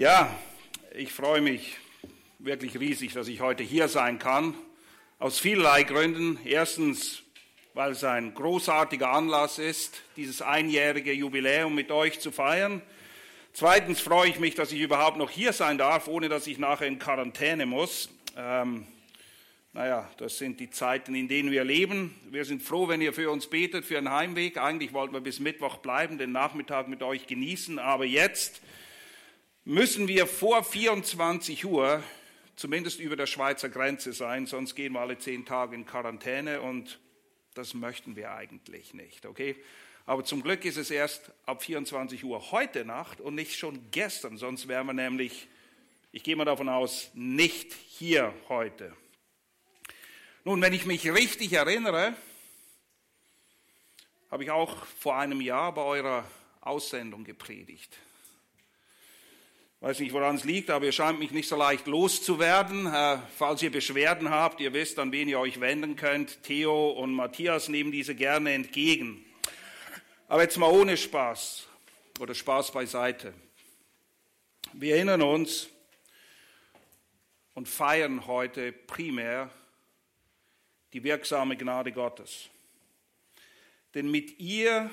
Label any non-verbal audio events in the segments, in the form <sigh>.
Ja, ich freue mich wirklich riesig, dass ich heute hier sein kann. Aus vielerlei Gründen. Erstens, weil es ein großartiger Anlass ist, dieses einjährige Jubiläum mit euch zu feiern. Zweitens freue ich mich, dass ich überhaupt noch hier sein darf, ohne dass ich nachher in Quarantäne muss. Ähm, naja, das sind die Zeiten, in denen wir leben. Wir sind froh, wenn ihr für uns betet, für einen Heimweg. Eigentlich wollten wir bis Mittwoch bleiben, den Nachmittag mit euch genießen. Aber jetzt müssen wir vor 24 Uhr zumindest über der Schweizer Grenze sein, sonst gehen wir alle zehn Tage in Quarantäne und das möchten wir eigentlich nicht, okay? Aber zum Glück ist es erst ab 24 Uhr heute Nacht und nicht schon gestern, sonst wären wir nämlich, ich gehe mal davon aus, nicht hier heute. Nun, wenn ich mich richtig erinnere, habe ich auch vor einem Jahr bei eurer Aussendung gepredigt weiß nicht, woran es liegt, aber ihr scheint mich nicht so leicht loszuwerden. Äh, falls ihr Beschwerden habt, ihr wisst, an wen ihr euch wenden könnt. Theo und Matthias nehmen diese gerne entgegen. Aber jetzt mal ohne Spaß oder Spaß beiseite. Wir erinnern uns und feiern heute primär die wirksame Gnade Gottes. Denn mit ihr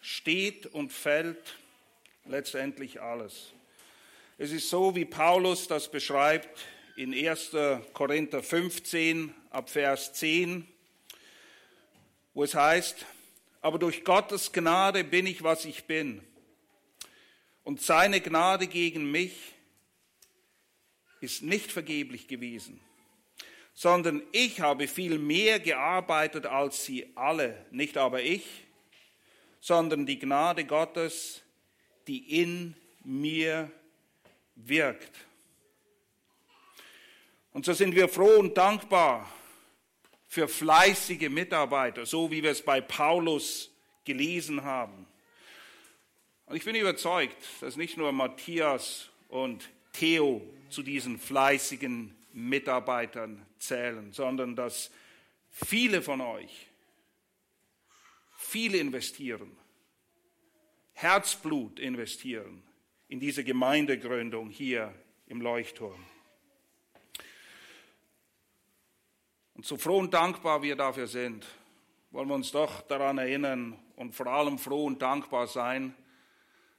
steht und fällt letztendlich alles. Es ist so, wie Paulus das beschreibt in 1. Korinther 15 ab Vers 10, wo es heißt, aber durch Gottes Gnade bin ich, was ich bin. Und seine Gnade gegen mich ist nicht vergeblich gewesen, sondern ich habe viel mehr gearbeitet als sie alle, nicht aber ich, sondern die Gnade Gottes, die in mir wirkt. Und so sind wir froh und dankbar für fleißige Mitarbeiter, so wie wir es bei Paulus gelesen haben. Und ich bin überzeugt, dass nicht nur Matthias und Theo zu diesen fleißigen Mitarbeitern zählen, sondern dass viele von euch viel investieren, Herzblut investieren in diese Gemeindegründung hier im Leuchtturm. Und so froh und dankbar wir dafür sind, wollen wir uns doch daran erinnern und vor allem froh und dankbar sein,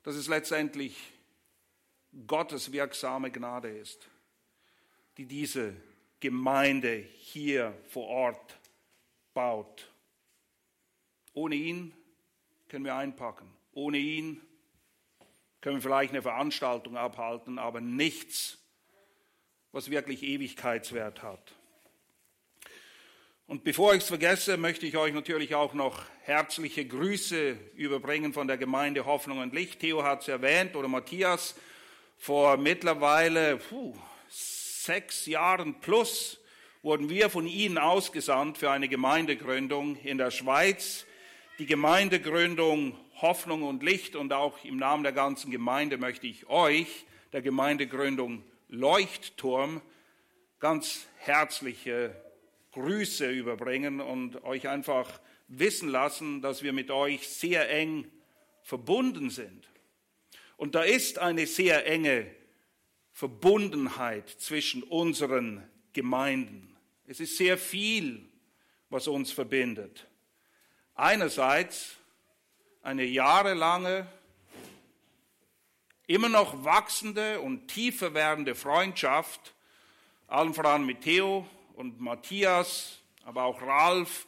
dass es letztendlich Gottes wirksame Gnade ist, die diese Gemeinde hier vor Ort baut. Ohne ihn können wir einpacken. Ohne ihn können wir vielleicht eine Veranstaltung abhalten, aber nichts, was wirklich Ewigkeitswert hat. Und bevor ich es vergesse, möchte ich euch natürlich auch noch herzliche Grüße überbringen von der Gemeinde Hoffnung und Licht. Theo hat es erwähnt oder Matthias. Vor mittlerweile puh, sechs Jahren plus wurden wir von Ihnen ausgesandt für eine Gemeindegründung in der Schweiz. Die Gemeindegründung Hoffnung und Licht und auch im Namen der ganzen Gemeinde möchte ich euch, der Gemeindegründung Leuchtturm, ganz herzliche Grüße überbringen und euch einfach wissen lassen, dass wir mit euch sehr eng verbunden sind. Und da ist eine sehr enge Verbundenheit zwischen unseren Gemeinden. Es ist sehr viel, was uns verbindet. Einerseits eine jahrelange, immer noch wachsende und tiefer werdende Freundschaft, allen voran mit Theo und Matthias, aber auch Ralf,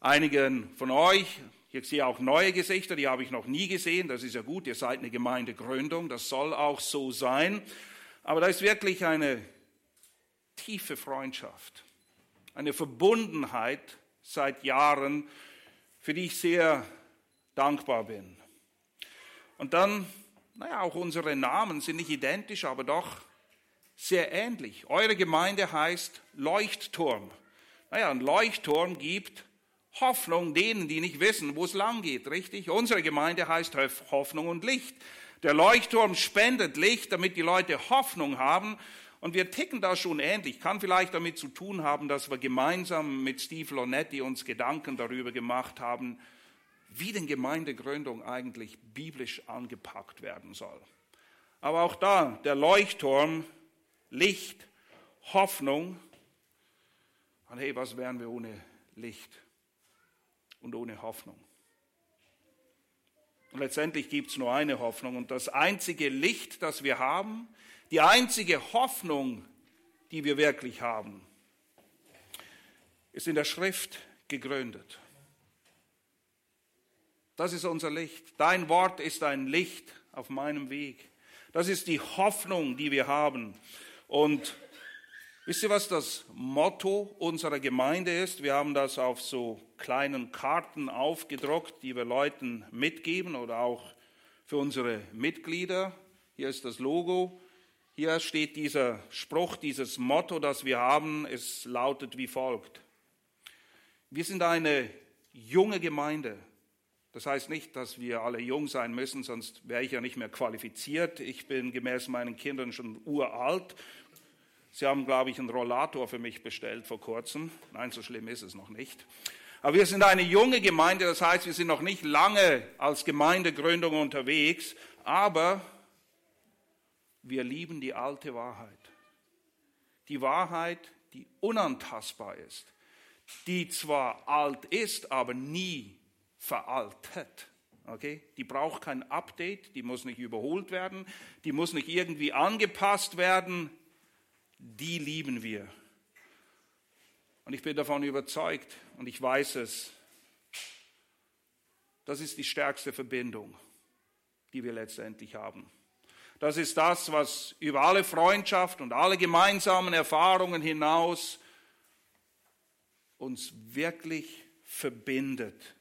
einigen von euch. Ich sehe auch neue Gesichter, die habe ich noch nie gesehen. Das ist ja gut, ihr seid eine Gemeindegründung, das soll auch so sein. Aber da ist wirklich eine tiefe Freundschaft, eine Verbundenheit seit Jahren, für die ich sehr dankbar bin. Und dann, naja, auch unsere Namen sind nicht identisch, aber doch sehr ähnlich. Eure Gemeinde heißt Leuchtturm. Naja, ein Leuchtturm gibt Hoffnung denen, die nicht wissen, wo es lang geht, richtig? Unsere Gemeinde heißt Hoffnung und Licht. Der Leuchtturm spendet Licht, damit die Leute Hoffnung haben. Und wir ticken da schon ähnlich. Kann vielleicht damit zu tun haben, dass wir gemeinsam mit Steve Lonetti uns Gedanken darüber gemacht haben, wie denn Gemeindegründung eigentlich biblisch angepackt werden soll. Aber auch da, der Leuchtturm, Licht, Hoffnung. Und hey, was wären wir ohne Licht und ohne Hoffnung? Und letztendlich gibt es nur eine Hoffnung. Und das einzige Licht, das wir haben, die einzige Hoffnung, die wir wirklich haben, ist in der Schrift gegründet. Das ist unser Licht. Dein Wort ist ein Licht auf meinem Weg. Das ist die Hoffnung, die wir haben. Und wisst ihr, was das Motto unserer Gemeinde ist? Wir haben das auf so kleinen Karten aufgedruckt, die wir Leuten mitgeben oder auch für unsere Mitglieder. Hier ist das Logo. Hier steht dieser Spruch, dieses Motto, das wir haben. Es lautet wie folgt. Wir sind eine junge Gemeinde. Das heißt nicht, dass wir alle jung sein müssen, sonst wäre ich ja nicht mehr qualifiziert. Ich bin gemäß meinen Kindern schon uralt. Sie haben, glaube ich, einen Rollator für mich bestellt vor kurzem. Nein, so schlimm ist es noch nicht. Aber wir sind eine junge Gemeinde, das heißt, wir sind noch nicht lange als Gemeindegründung unterwegs, aber wir lieben die alte Wahrheit. Die Wahrheit, die unantastbar ist, die zwar alt ist, aber nie veraltet. Okay? Die braucht kein Update, die muss nicht überholt werden, die muss nicht irgendwie angepasst werden. Die lieben wir. Und ich bin davon überzeugt und ich weiß es. Das ist die stärkste Verbindung, die wir letztendlich haben. Das ist das, was über alle Freundschaft und alle gemeinsamen Erfahrungen hinaus uns wirklich verbindet.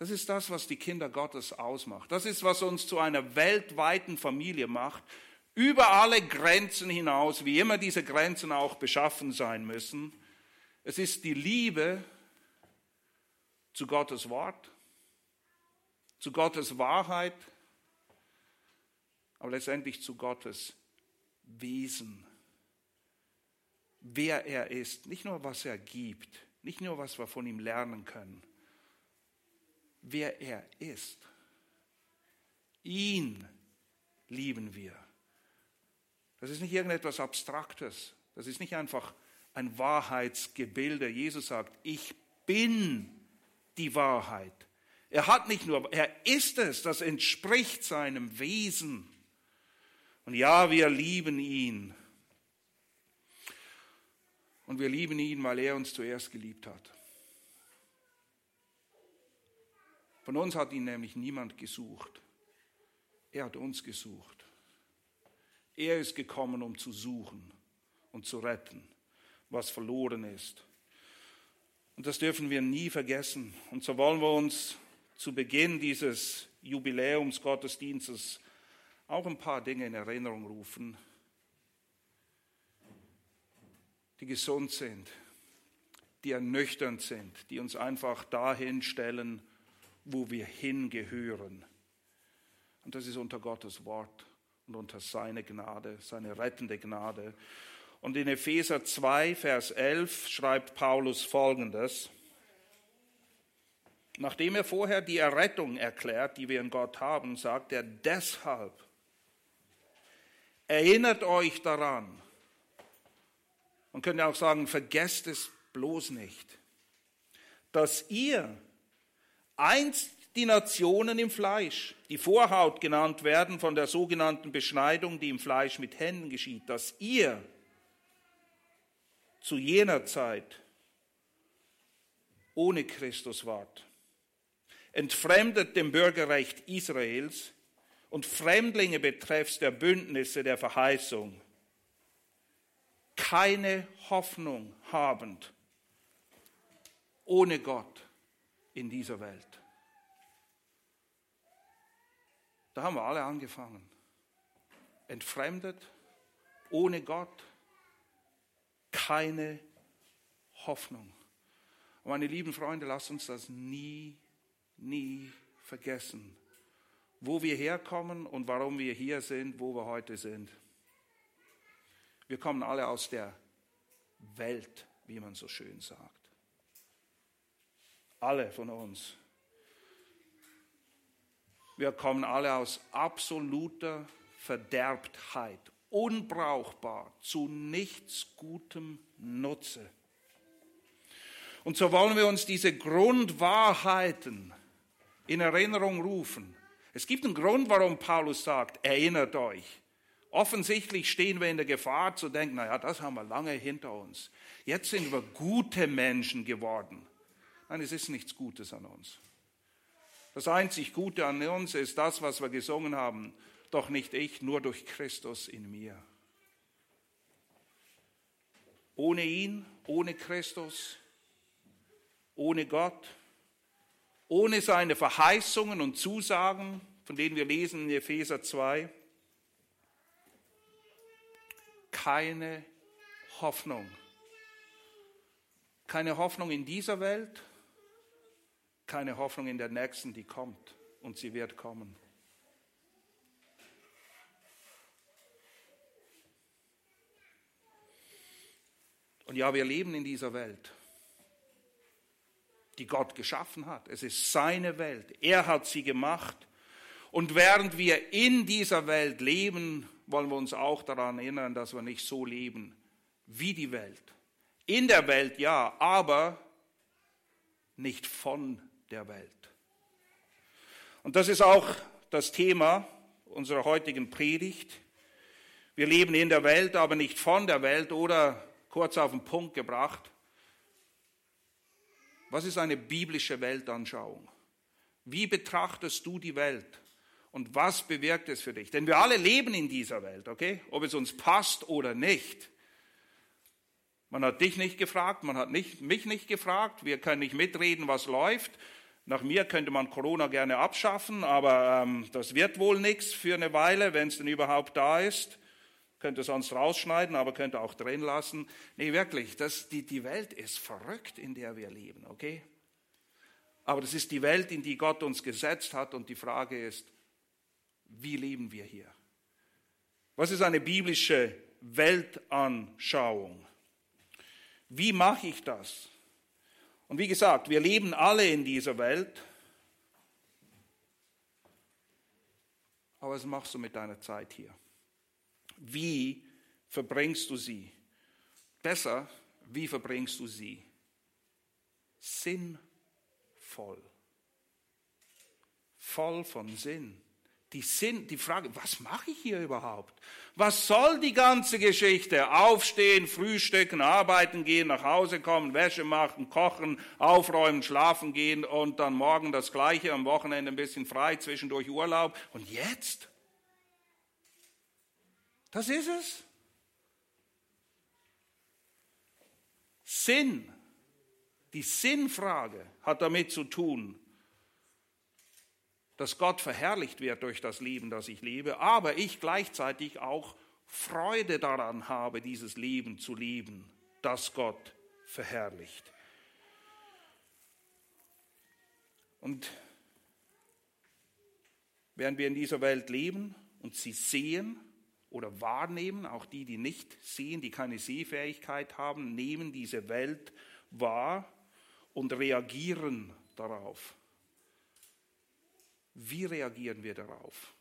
Das ist das, was die Kinder Gottes ausmacht. Das ist, was uns zu einer weltweiten Familie macht, über alle Grenzen hinaus, wie immer diese Grenzen auch beschaffen sein müssen. Es ist die Liebe zu Gottes Wort, zu Gottes Wahrheit, aber letztendlich zu Gottes Wesen. Wer er ist, nicht nur was er gibt, nicht nur was wir von ihm lernen können, wer er ist. Ihn lieben wir. Das ist nicht irgendetwas Abstraktes. Das ist nicht einfach ein Wahrheitsgebilde. Jesus sagt, ich bin die Wahrheit. Er hat nicht nur, er ist es, das entspricht seinem Wesen. Und ja, wir lieben ihn. Und wir lieben ihn, weil er uns zuerst geliebt hat. Von uns hat ihn nämlich niemand gesucht. Er hat uns gesucht. Er ist gekommen, um zu suchen und zu retten, was verloren ist. Und das dürfen wir nie vergessen. Und so wollen wir uns zu Beginn dieses Jubiläumsgottesdienstes auch ein paar Dinge in Erinnerung rufen, die gesund sind, die ernüchternd sind, die uns einfach dahin stellen, wo wir hingehören. Und das ist unter Gottes Wort und unter seine Gnade, seine rettende Gnade. Und in Epheser 2, Vers 11 schreibt Paulus Folgendes. Nachdem er vorher die Errettung erklärt, die wir in Gott haben, sagt er deshalb, erinnert euch daran. Man könnte auch sagen, vergesst es bloß nicht, dass ihr Einst die Nationen im Fleisch, die Vorhaut genannt werden von der sogenannten Beschneidung, die im Fleisch mit Händen geschieht, dass ihr zu jener Zeit ohne Christus wart, entfremdet dem Bürgerrecht Israels und Fremdlinge betreffs der Bündnisse der Verheißung, keine Hoffnung habend, ohne Gott in dieser Welt. Da haben wir alle angefangen. Entfremdet, ohne Gott, keine Hoffnung. Und meine lieben Freunde, lasst uns das nie, nie vergessen, wo wir herkommen und warum wir hier sind, wo wir heute sind. Wir kommen alle aus der Welt, wie man so schön sagt. Alle von uns. Wir kommen alle aus absoluter Verderbtheit, unbrauchbar, zu nichts Gutem Nutze. Und so wollen wir uns diese Grundwahrheiten in Erinnerung rufen. Es gibt einen Grund, warum Paulus sagt, erinnert euch. Offensichtlich stehen wir in der Gefahr zu denken, naja, das haben wir lange hinter uns. Jetzt sind wir gute Menschen geworden. Nein, es ist nichts Gutes an uns. Das einzig Gute an uns ist das, was wir gesungen haben. Doch nicht ich, nur durch Christus in mir. Ohne ihn, ohne Christus, ohne Gott, ohne seine Verheißungen und Zusagen, von denen wir lesen in Epheser 2, keine Hoffnung. Keine Hoffnung in dieser Welt, keine Hoffnung in der nächsten, die kommt und sie wird kommen. Und ja, wir leben in dieser Welt, die Gott geschaffen hat. Es ist seine Welt. Er hat sie gemacht. Und während wir in dieser Welt leben, wollen wir uns auch daran erinnern, dass wir nicht so leben wie die Welt. In der Welt ja, aber nicht von der Welt. Und das ist auch das Thema unserer heutigen Predigt. Wir leben in der Welt, aber nicht von der Welt oder kurz auf den Punkt gebracht. Was ist eine biblische Weltanschauung? Wie betrachtest du die Welt? Und was bewirkt es für dich? Denn wir alle leben in dieser Welt, okay? Ob es uns passt oder nicht. Man hat dich nicht gefragt, man hat nicht, mich nicht gefragt, wir können nicht mitreden, was läuft. Nach mir könnte man Corona gerne abschaffen, aber ähm, das wird wohl nichts für eine Weile, wenn es denn überhaupt da ist. Könnte sonst rausschneiden, aber könnte auch drin lassen. Nee, wirklich, das, die, die Welt ist verrückt, in der wir leben, okay? Aber das ist die Welt, in die Gott uns gesetzt hat und die Frage ist, wie leben wir hier? Was ist eine biblische Weltanschauung? Wie mache ich das? Und wie gesagt, wir leben alle in dieser Welt. Aber was machst du mit deiner Zeit hier? Wie verbringst du sie? Besser, wie verbringst du sie? Sinnvoll. Voll von Sinn. Die, Sinn, die Frage, was mache ich hier überhaupt? Was soll die ganze Geschichte? Aufstehen, frühstücken, arbeiten gehen, nach Hause kommen, Wäsche machen, kochen, aufräumen, schlafen gehen und dann morgen das Gleiche, am Wochenende ein bisschen frei, zwischendurch Urlaub. Und jetzt? Das ist es. Sinn, die Sinnfrage hat damit zu tun, dass Gott verherrlicht wird durch das Leben, das ich lebe, aber ich gleichzeitig auch Freude daran habe, dieses Leben zu leben, das Gott verherrlicht. Und während wir in dieser Welt leben und sie sehen oder wahrnehmen, auch die, die nicht sehen, die keine Sehfähigkeit haben, nehmen diese Welt wahr und reagieren darauf. Wie reagieren wir darauf?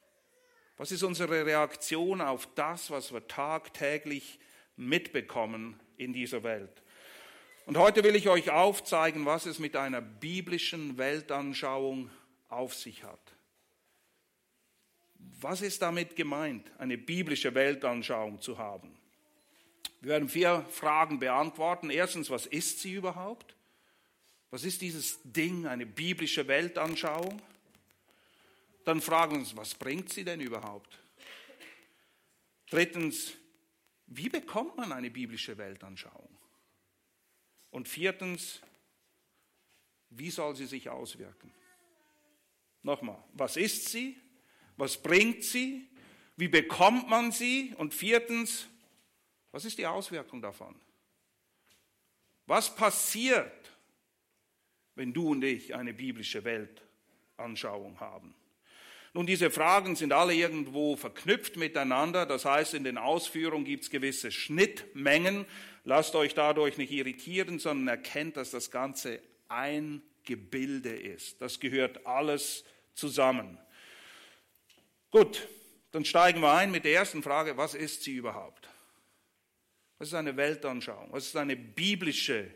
Was ist unsere Reaktion auf das, was wir tagtäglich mitbekommen in dieser Welt? Und heute will ich euch aufzeigen, was es mit einer biblischen Weltanschauung auf sich hat. Was ist damit gemeint, eine biblische Weltanschauung zu haben? Wir werden vier Fragen beantworten. Erstens, was ist sie überhaupt? Was ist dieses Ding, eine biblische Weltanschauung? Dann fragen wir uns, was bringt sie denn überhaupt? Drittens, wie bekommt man eine biblische Weltanschauung? Und viertens, wie soll sie sich auswirken? Nochmal, was ist sie? Was bringt sie? Wie bekommt man sie? Und viertens, was ist die Auswirkung davon? Was passiert, wenn du und ich eine biblische Weltanschauung haben? Nun, diese Fragen sind alle irgendwo verknüpft miteinander. Das heißt, in den Ausführungen gibt es gewisse Schnittmengen. Lasst euch dadurch nicht irritieren, sondern erkennt, dass das Ganze ein Gebilde ist. Das gehört alles zusammen. Gut, dann steigen wir ein mit der ersten Frage, was ist sie überhaupt? Was ist eine Weltanschauung? Was ist eine biblische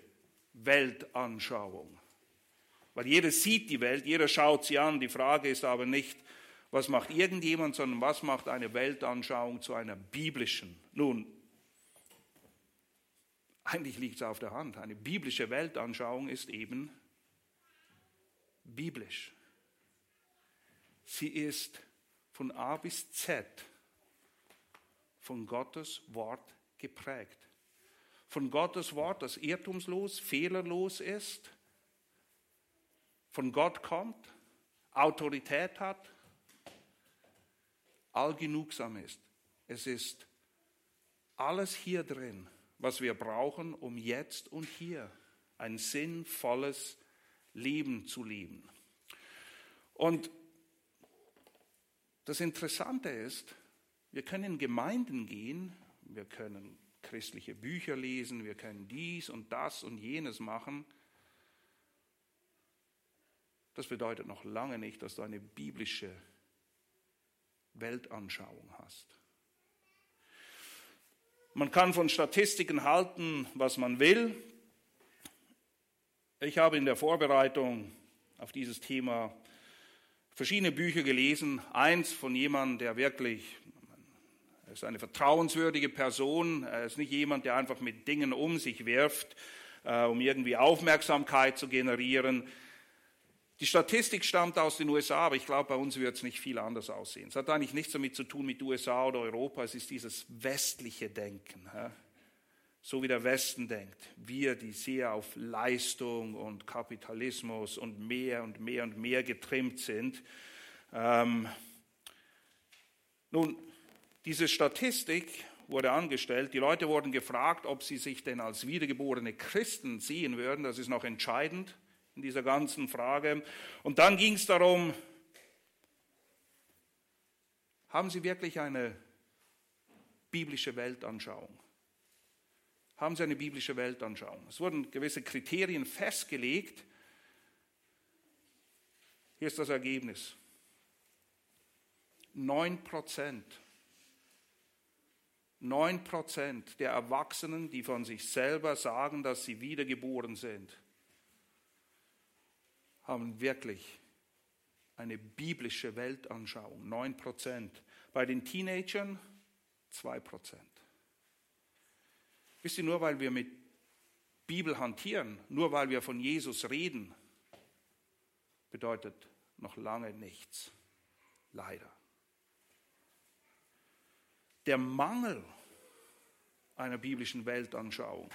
Weltanschauung? Weil jeder sieht die Welt, jeder schaut sie an. Die Frage ist aber nicht, was macht irgendjemand, sondern was macht eine Weltanschauung zu einer biblischen? Nun, eigentlich liegt es auf der Hand. Eine biblische Weltanschauung ist eben biblisch. Sie ist von A bis Z von Gottes Wort geprägt. Von Gottes Wort, das irrtumslos, fehlerlos ist, von Gott kommt, Autorität hat, allgenugsam ist. Es ist alles hier drin, was wir brauchen, um jetzt und hier ein sinnvolles Leben zu leben. Und das Interessante ist, wir können in Gemeinden gehen, wir können christliche Bücher lesen, wir können dies und das und jenes machen. Das bedeutet noch lange nicht, dass du eine biblische Weltanschauung hast. Man kann von Statistiken halten, was man will. Ich habe in der Vorbereitung auf dieses Thema verschiedene Bücher gelesen. Eins von jemandem, der wirklich, er ist eine vertrauenswürdige Person, er ist nicht jemand, der einfach mit Dingen um sich wirft, äh, um irgendwie Aufmerksamkeit zu generieren. Die Statistik stammt aus den USA, aber ich glaube, bei uns wird es nicht viel anders aussehen. Es hat eigentlich nichts damit zu tun mit USA oder Europa, es ist dieses westliche Denken. So wie der Westen denkt. Wir, die sehr auf Leistung und Kapitalismus und mehr und mehr und mehr getrimmt sind. Ähm, nun, diese Statistik wurde angestellt. Die Leute wurden gefragt, ob sie sich denn als wiedergeborene Christen sehen würden. Das ist noch entscheidend in dieser ganzen Frage. Und dann ging es darum, haben Sie wirklich eine biblische Weltanschauung? Haben Sie eine biblische Weltanschauung? Es wurden gewisse Kriterien festgelegt. Hier ist das Ergebnis. Neun Prozent. Neun Prozent der Erwachsenen, die von sich selber sagen, dass sie wiedergeboren sind, haben wirklich eine biblische Weltanschauung. 9 Prozent. Bei den Teenagern 2 Prozent. Wisst ihr, nur weil wir mit Bibel hantieren, nur weil wir von Jesus reden, bedeutet noch lange nichts. Leider. Der Mangel einer biblischen Weltanschauung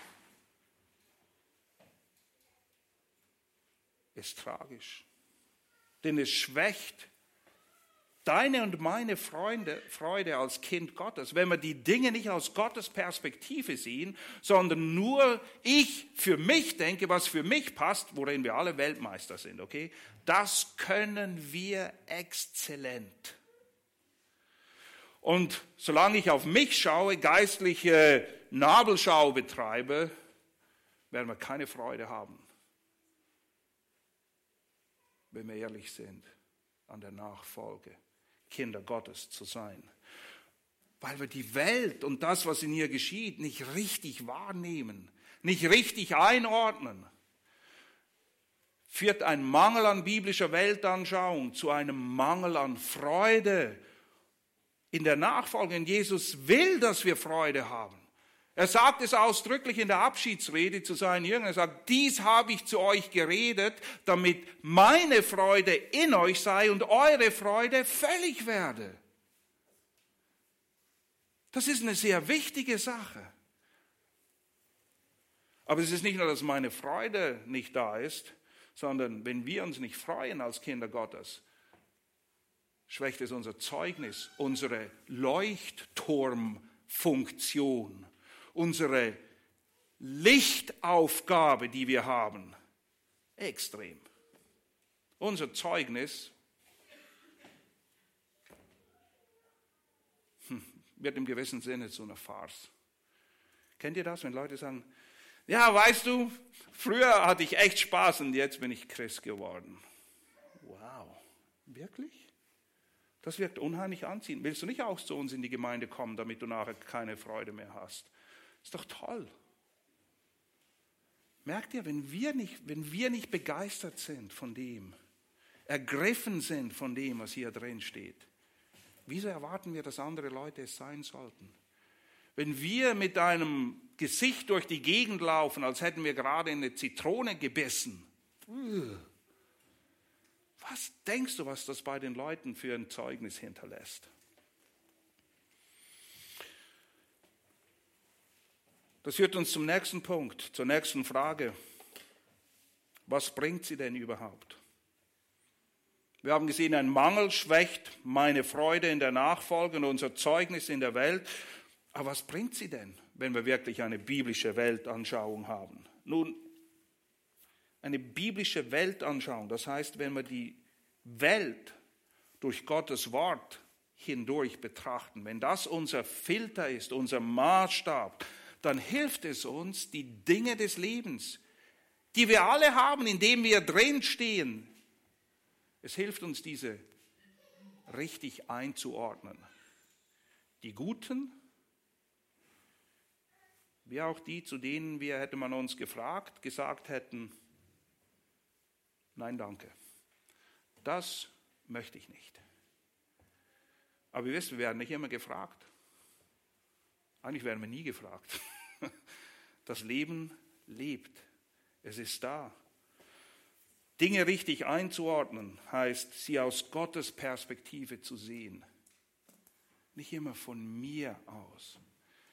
ist tragisch. Denn es schwächt deine und meine Freunde, Freude als Kind Gottes, wenn wir die Dinge nicht aus Gottes Perspektive sehen, sondern nur ich für mich denke, was für mich passt, worin wir alle Weltmeister sind, okay? Das können wir exzellent. Und solange ich auf mich schaue, geistliche Nabelschau betreibe, werden wir keine Freude haben wenn wir ehrlich sind, an der Nachfolge, Kinder Gottes zu sein. Weil wir die Welt und das, was in ihr geschieht, nicht richtig wahrnehmen, nicht richtig einordnen, führt ein Mangel an biblischer Weltanschauung zu einem Mangel an Freude in der Nachfolge. Und Jesus will, dass wir Freude haben. Er sagt es ausdrücklich in der Abschiedsrede zu seinen Jüngern. Er sagt, dies habe ich zu euch geredet, damit meine Freude in euch sei und eure Freude völlig werde. Das ist eine sehr wichtige Sache. Aber es ist nicht nur, dass meine Freude nicht da ist, sondern wenn wir uns nicht freuen als Kinder Gottes, schwächt es unser Zeugnis, unsere Leuchtturmfunktion unsere Lichtaufgabe, die wir haben, extrem. Unser Zeugnis hm, wird im gewissen Sinne zu einer Farce. Kennt ihr das, wenn Leute sagen, ja, weißt du, früher hatte ich echt Spaß und jetzt bin ich Christ geworden. Wow, wirklich? Das wirkt unheimlich anziehend. Willst du nicht auch zu uns in die Gemeinde kommen, damit du nachher keine Freude mehr hast? Ist doch toll. Merkt ihr, wenn wir nicht, wenn wir nicht begeistert sind von dem, ergriffen sind von dem, was hier drin steht, wieso erwarten wir, dass andere Leute es sein sollten? Wenn wir mit einem Gesicht durch die Gegend laufen, als hätten wir gerade eine Zitrone gebissen, was denkst du, was das bei den Leuten für ein Zeugnis hinterlässt? Das führt uns zum nächsten Punkt, zur nächsten Frage. Was bringt sie denn überhaupt? Wir haben gesehen, ein Mangel schwächt meine Freude in der Nachfolge und unser Zeugnis in der Welt. Aber was bringt sie denn, wenn wir wirklich eine biblische Weltanschauung haben? Nun, eine biblische Weltanschauung, das heißt, wenn wir die Welt durch Gottes Wort hindurch betrachten, wenn das unser Filter ist, unser Maßstab, dann hilft es uns, die Dinge des Lebens, die wir alle haben, indem wir drin stehen, es hilft uns, diese richtig einzuordnen. Die Guten, wie auch die, zu denen wir, hätte man uns gefragt, gesagt hätten, nein, danke. Das möchte ich nicht. Aber wir wissen, wir werden nicht immer gefragt. Eigentlich werden wir nie gefragt. <laughs> Das Leben lebt. Es ist da. Dinge richtig einzuordnen heißt, sie aus Gottes Perspektive zu sehen. Nicht immer von mir aus.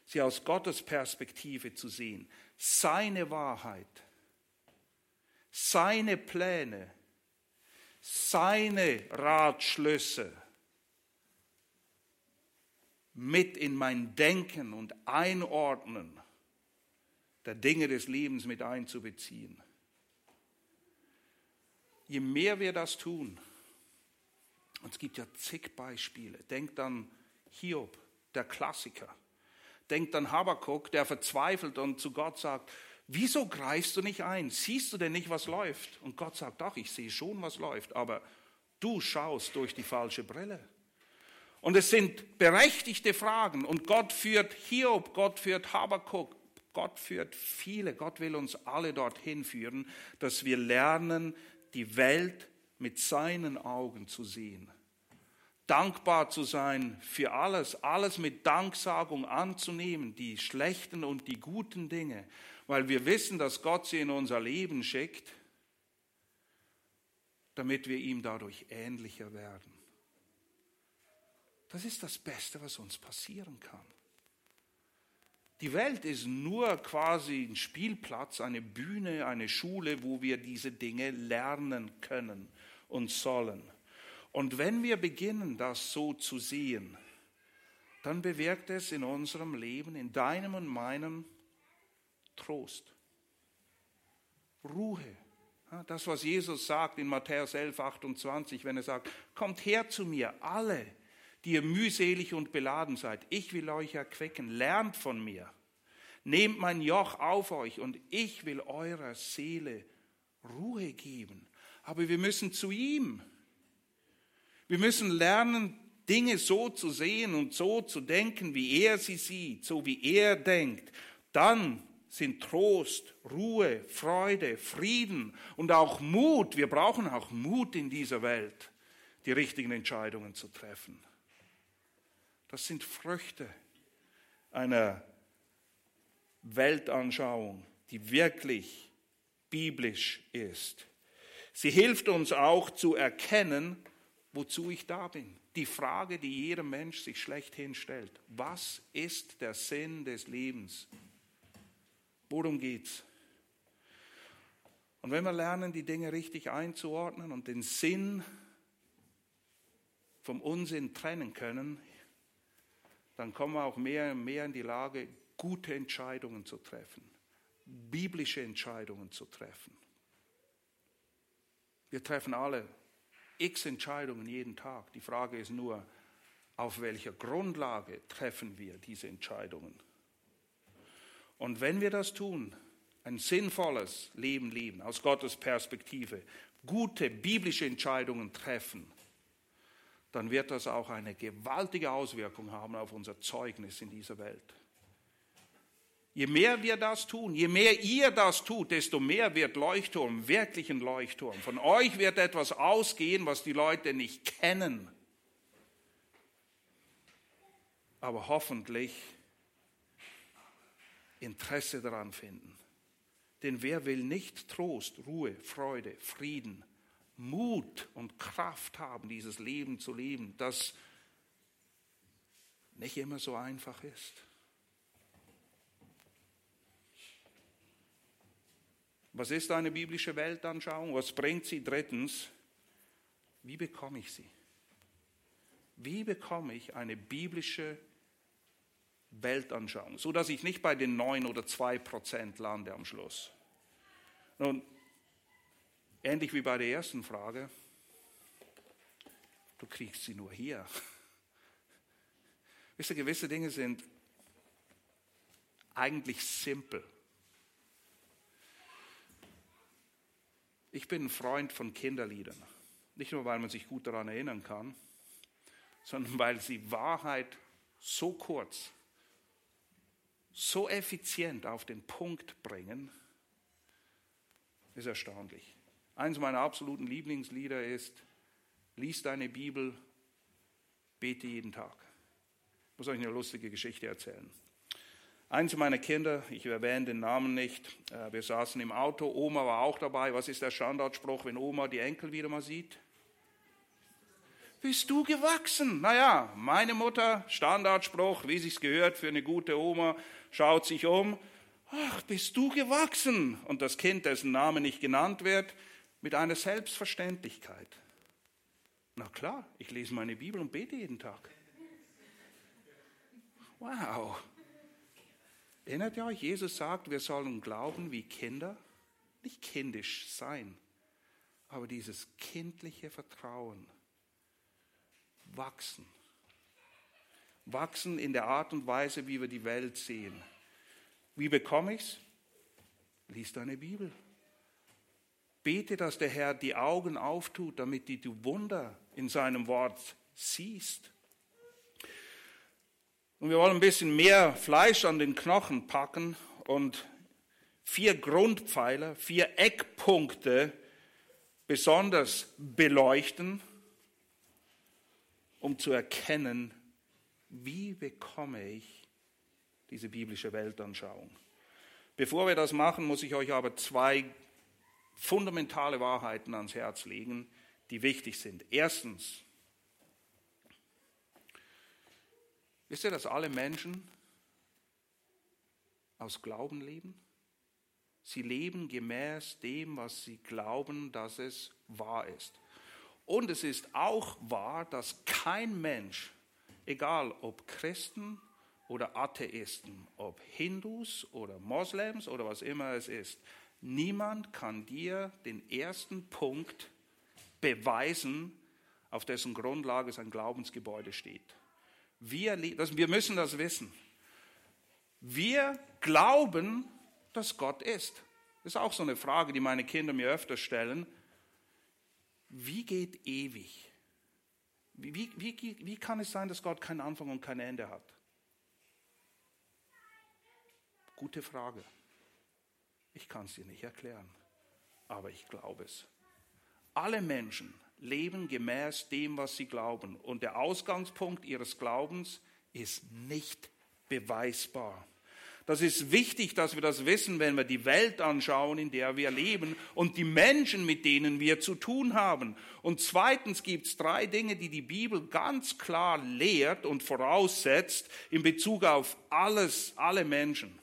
Sie aus Gottes Perspektive zu sehen. Seine Wahrheit, seine Pläne, seine Ratschlüsse mit in mein Denken und Einordnen der Dinge des Lebens mit einzubeziehen. Je mehr wir das tun, und es gibt ja zig Beispiele, denkt an Hiob, der Klassiker, denkt an Habakkuk, der verzweifelt und zu Gott sagt, wieso greifst du nicht ein? Siehst du denn nicht, was läuft? Und Gott sagt, ach, ich sehe schon, was läuft, aber du schaust durch die falsche Brille. Und es sind berechtigte Fragen und Gott führt Hiob, Gott führt Habakkuk, Gott führt viele, Gott will uns alle dorthin führen, dass wir lernen, die Welt mit seinen Augen zu sehen. Dankbar zu sein für alles, alles mit Danksagung anzunehmen, die schlechten und die guten Dinge, weil wir wissen, dass Gott sie in unser Leben schickt, damit wir ihm dadurch ähnlicher werden. Das ist das Beste, was uns passieren kann. Die Welt ist nur quasi ein Spielplatz, eine Bühne, eine Schule, wo wir diese Dinge lernen können und sollen. Und wenn wir beginnen, das so zu sehen, dann bewirkt es in unserem Leben, in deinem und meinem Trost, Ruhe. Das, was Jesus sagt in Matthäus 11, 28, wenn er sagt, kommt her zu mir, alle, die ihr mühselig und beladen seid. Ich will euch erquicken. Lernt von mir. Nehmt mein Joch auf euch und ich will eurer Seele Ruhe geben. Aber wir müssen zu ihm. Wir müssen lernen, Dinge so zu sehen und so zu denken, wie er sie sieht, so wie er denkt. Dann sind Trost, Ruhe, Freude, Frieden und auch Mut. Wir brauchen auch Mut in dieser Welt, die richtigen Entscheidungen zu treffen. Das sind Früchte einer Weltanschauung, die wirklich biblisch ist. Sie hilft uns auch zu erkennen, wozu ich da bin. Die Frage, die jeder Mensch sich schlechthin stellt. Was ist der Sinn des Lebens? Worum geht's? Und wenn wir lernen, die Dinge richtig einzuordnen und den Sinn vom Unsinn trennen können, dann kommen wir auch mehr und mehr in die Lage, gute Entscheidungen zu treffen, biblische Entscheidungen zu treffen. Wir treffen alle x Entscheidungen jeden Tag. Die Frage ist nur, auf welcher Grundlage treffen wir diese Entscheidungen? Und wenn wir das tun, ein sinnvolles Leben leben, aus Gottes Perspektive, gute biblische Entscheidungen treffen, dann wird das auch eine gewaltige Auswirkung haben auf unser Zeugnis in dieser Welt. Je mehr wir das tun, je mehr ihr das tut, desto mehr wird Leuchtturm wirklich ein Leuchtturm. Von euch wird etwas ausgehen, was die Leute nicht kennen. Aber hoffentlich Interesse daran finden. Denn wer will nicht Trost, Ruhe, Freude, Frieden, Mut und Kraft haben, dieses Leben zu leben, das nicht immer so einfach ist? Was ist eine biblische Weltanschauung? Was bringt sie? Drittens, wie bekomme ich sie? Wie bekomme ich eine biblische Weltanschauung, so dass ich nicht bei den neun oder zwei Prozent lande am Schluss? Nun, ähnlich wie bei der ersten Frage, du kriegst sie nur hier. <laughs> Wisst ihr, gewisse Dinge sind eigentlich simpel. Ich bin ein Freund von Kinderliedern. Nicht nur, weil man sich gut daran erinnern kann, sondern weil sie Wahrheit so kurz, so effizient auf den Punkt bringen, ist erstaunlich. Eines meiner absoluten Lieblingslieder ist, lies deine Bibel, bete jeden Tag. Ich muss euch eine lustige Geschichte erzählen. Eins meiner Kinder, ich erwähne den Namen nicht, äh, wir saßen im Auto, Oma war auch dabei. Was ist der Standardspruch, wenn Oma die Enkel wieder mal sieht? Bist du gewachsen? Naja, meine Mutter, Standardspruch, wie sich's gehört für eine gute Oma, schaut sich um. Ach, bist du gewachsen? Und das Kind, dessen Name nicht genannt wird, mit einer Selbstverständlichkeit. Na klar, ich lese meine Bibel und bete jeden Tag. Wow. Erinnert ihr euch, Jesus sagt, wir sollen glauben wie Kinder, nicht kindisch sein, aber dieses kindliche Vertrauen wachsen. Wachsen in der Art und Weise, wie wir die Welt sehen. Wie bekomme ich es? Lies deine Bibel. Bete, dass der Herr die Augen auftut, damit du Wunder in seinem Wort siehst. Und wir wollen ein bisschen mehr Fleisch an den Knochen packen und vier Grundpfeiler, vier Eckpunkte besonders beleuchten, um zu erkennen, wie bekomme ich diese biblische Weltanschauung. Bevor wir das machen, muss ich euch aber zwei fundamentale Wahrheiten ans Herz legen, die wichtig sind. Erstens, Wisst ihr, dass alle Menschen aus Glauben leben? Sie leben gemäß dem, was sie glauben, dass es wahr ist. Und es ist auch wahr, dass kein Mensch, egal ob Christen oder Atheisten, ob Hindus oder Moslems oder was immer es ist, niemand kann dir den ersten Punkt beweisen, auf dessen Grundlage sein Glaubensgebäude steht. Wir, wir müssen das wissen. Wir glauben, dass Gott ist. Das ist auch so eine Frage, die meine Kinder mir öfter stellen. Wie geht ewig? Wie, wie, wie kann es sein, dass Gott keinen Anfang und kein Ende hat? Gute Frage. Ich kann es dir nicht erklären, aber ich glaube es. Alle Menschen leben gemäß dem, was sie glauben. Und der Ausgangspunkt ihres Glaubens ist nicht beweisbar. Das ist wichtig, dass wir das wissen, wenn wir die Welt anschauen, in der wir leben und die Menschen, mit denen wir zu tun haben. Und zweitens gibt es drei Dinge, die die Bibel ganz klar lehrt und voraussetzt in Bezug auf alles, alle Menschen.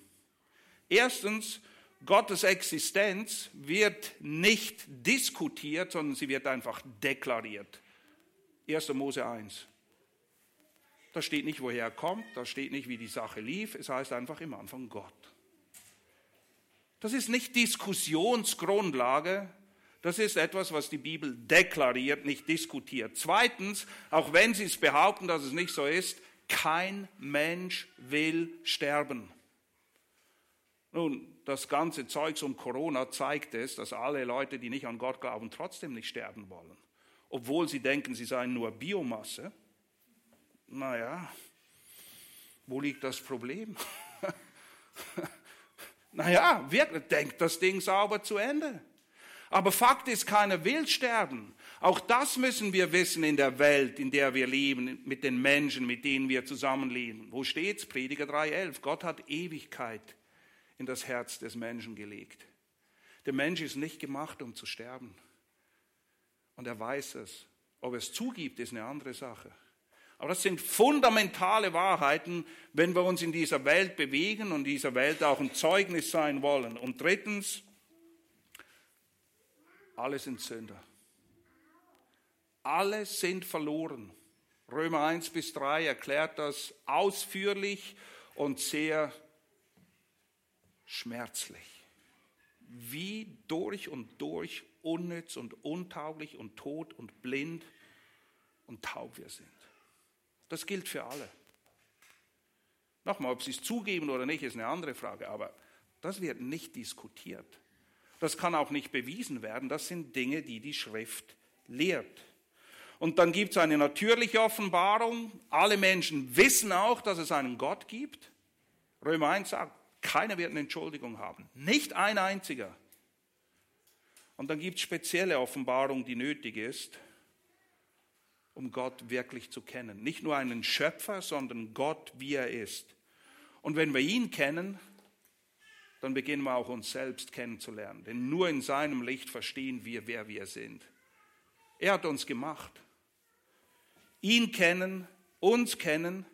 Erstens, Gottes Existenz wird nicht diskutiert, sondern sie wird einfach deklariert. 1. Mose 1. Da steht nicht, woher er kommt, da steht nicht, wie die Sache lief, es heißt einfach im Anfang Gott. Das ist nicht Diskussionsgrundlage, das ist etwas, was die Bibel deklariert, nicht diskutiert. Zweitens, auch wenn sie es behaupten, dass es nicht so ist, kein Mensch will sterben. Nun, das ganze Zeugs um Corona zeigt es, dass alle Leute, die nicht an Gott glauben, trotzdem nicht sterben wollen. obwohl sie denken, sie seien nur Biomasse. Naja, wo liegt das Problem? <laughs> naja, wirklich, denkt das Ding sauber zu Ende. Aber Fakt ist, keiner will sterben. Auch das müssen wir wissen in der Welt, in der wir leben, mit den Menschen, mit denen wir zusammenleben. Wo steht's? Prediger 3,11. Gott hat Ewigkeit in das Herz des Menschen gelegt. Der Mensch ist nicht gemacht, um zu sterben. Und er weiß es. Ob er es zugibt, ist eine andere Sache. Aber das sind fundamentale Wahrheiten, wenn wir uns in dieser Welt bewegen und dieser Welt auch ein Zeugnis sein wollen. Und drittens, alle sind Sünder. Alle sind verloren. Römer 1 bis 3 erklärt das ausführlich und sehr schmerzlich. Wie durch und durch unnütz und untauglich und tot und blind und taub wir sind. Das gilt für alle. Nochmal, ob sie es zugeben oder nicht, ist eine andere Frage, aber das wird nicht diskutiert. Das kann auch nicht bewiesen werden. Das sind Dinge, die die Schrift lehrt. Und dann gibt es eine natürliche Offenbarung. Alle Menschen wissen auch, dass es einen Gott gibt. Römer 1 sagt, keiner wird eine Entschuldigung haben. Nicht ein einziger. Und dann gibt es spezielle Offenbarung, die nötig ist, um Gott wirklich zu kennen. Nicht nur einen Schöpfer, sondern Gott, wie er ist. Und wenn wir ihn kennen, dann beginnen wir auch uns selbst kennenzulernen. Denn nur in seinem Licht verstehen wir, wer wir sind. Er hat uns gemacht. Ihn kennen, uns kennen,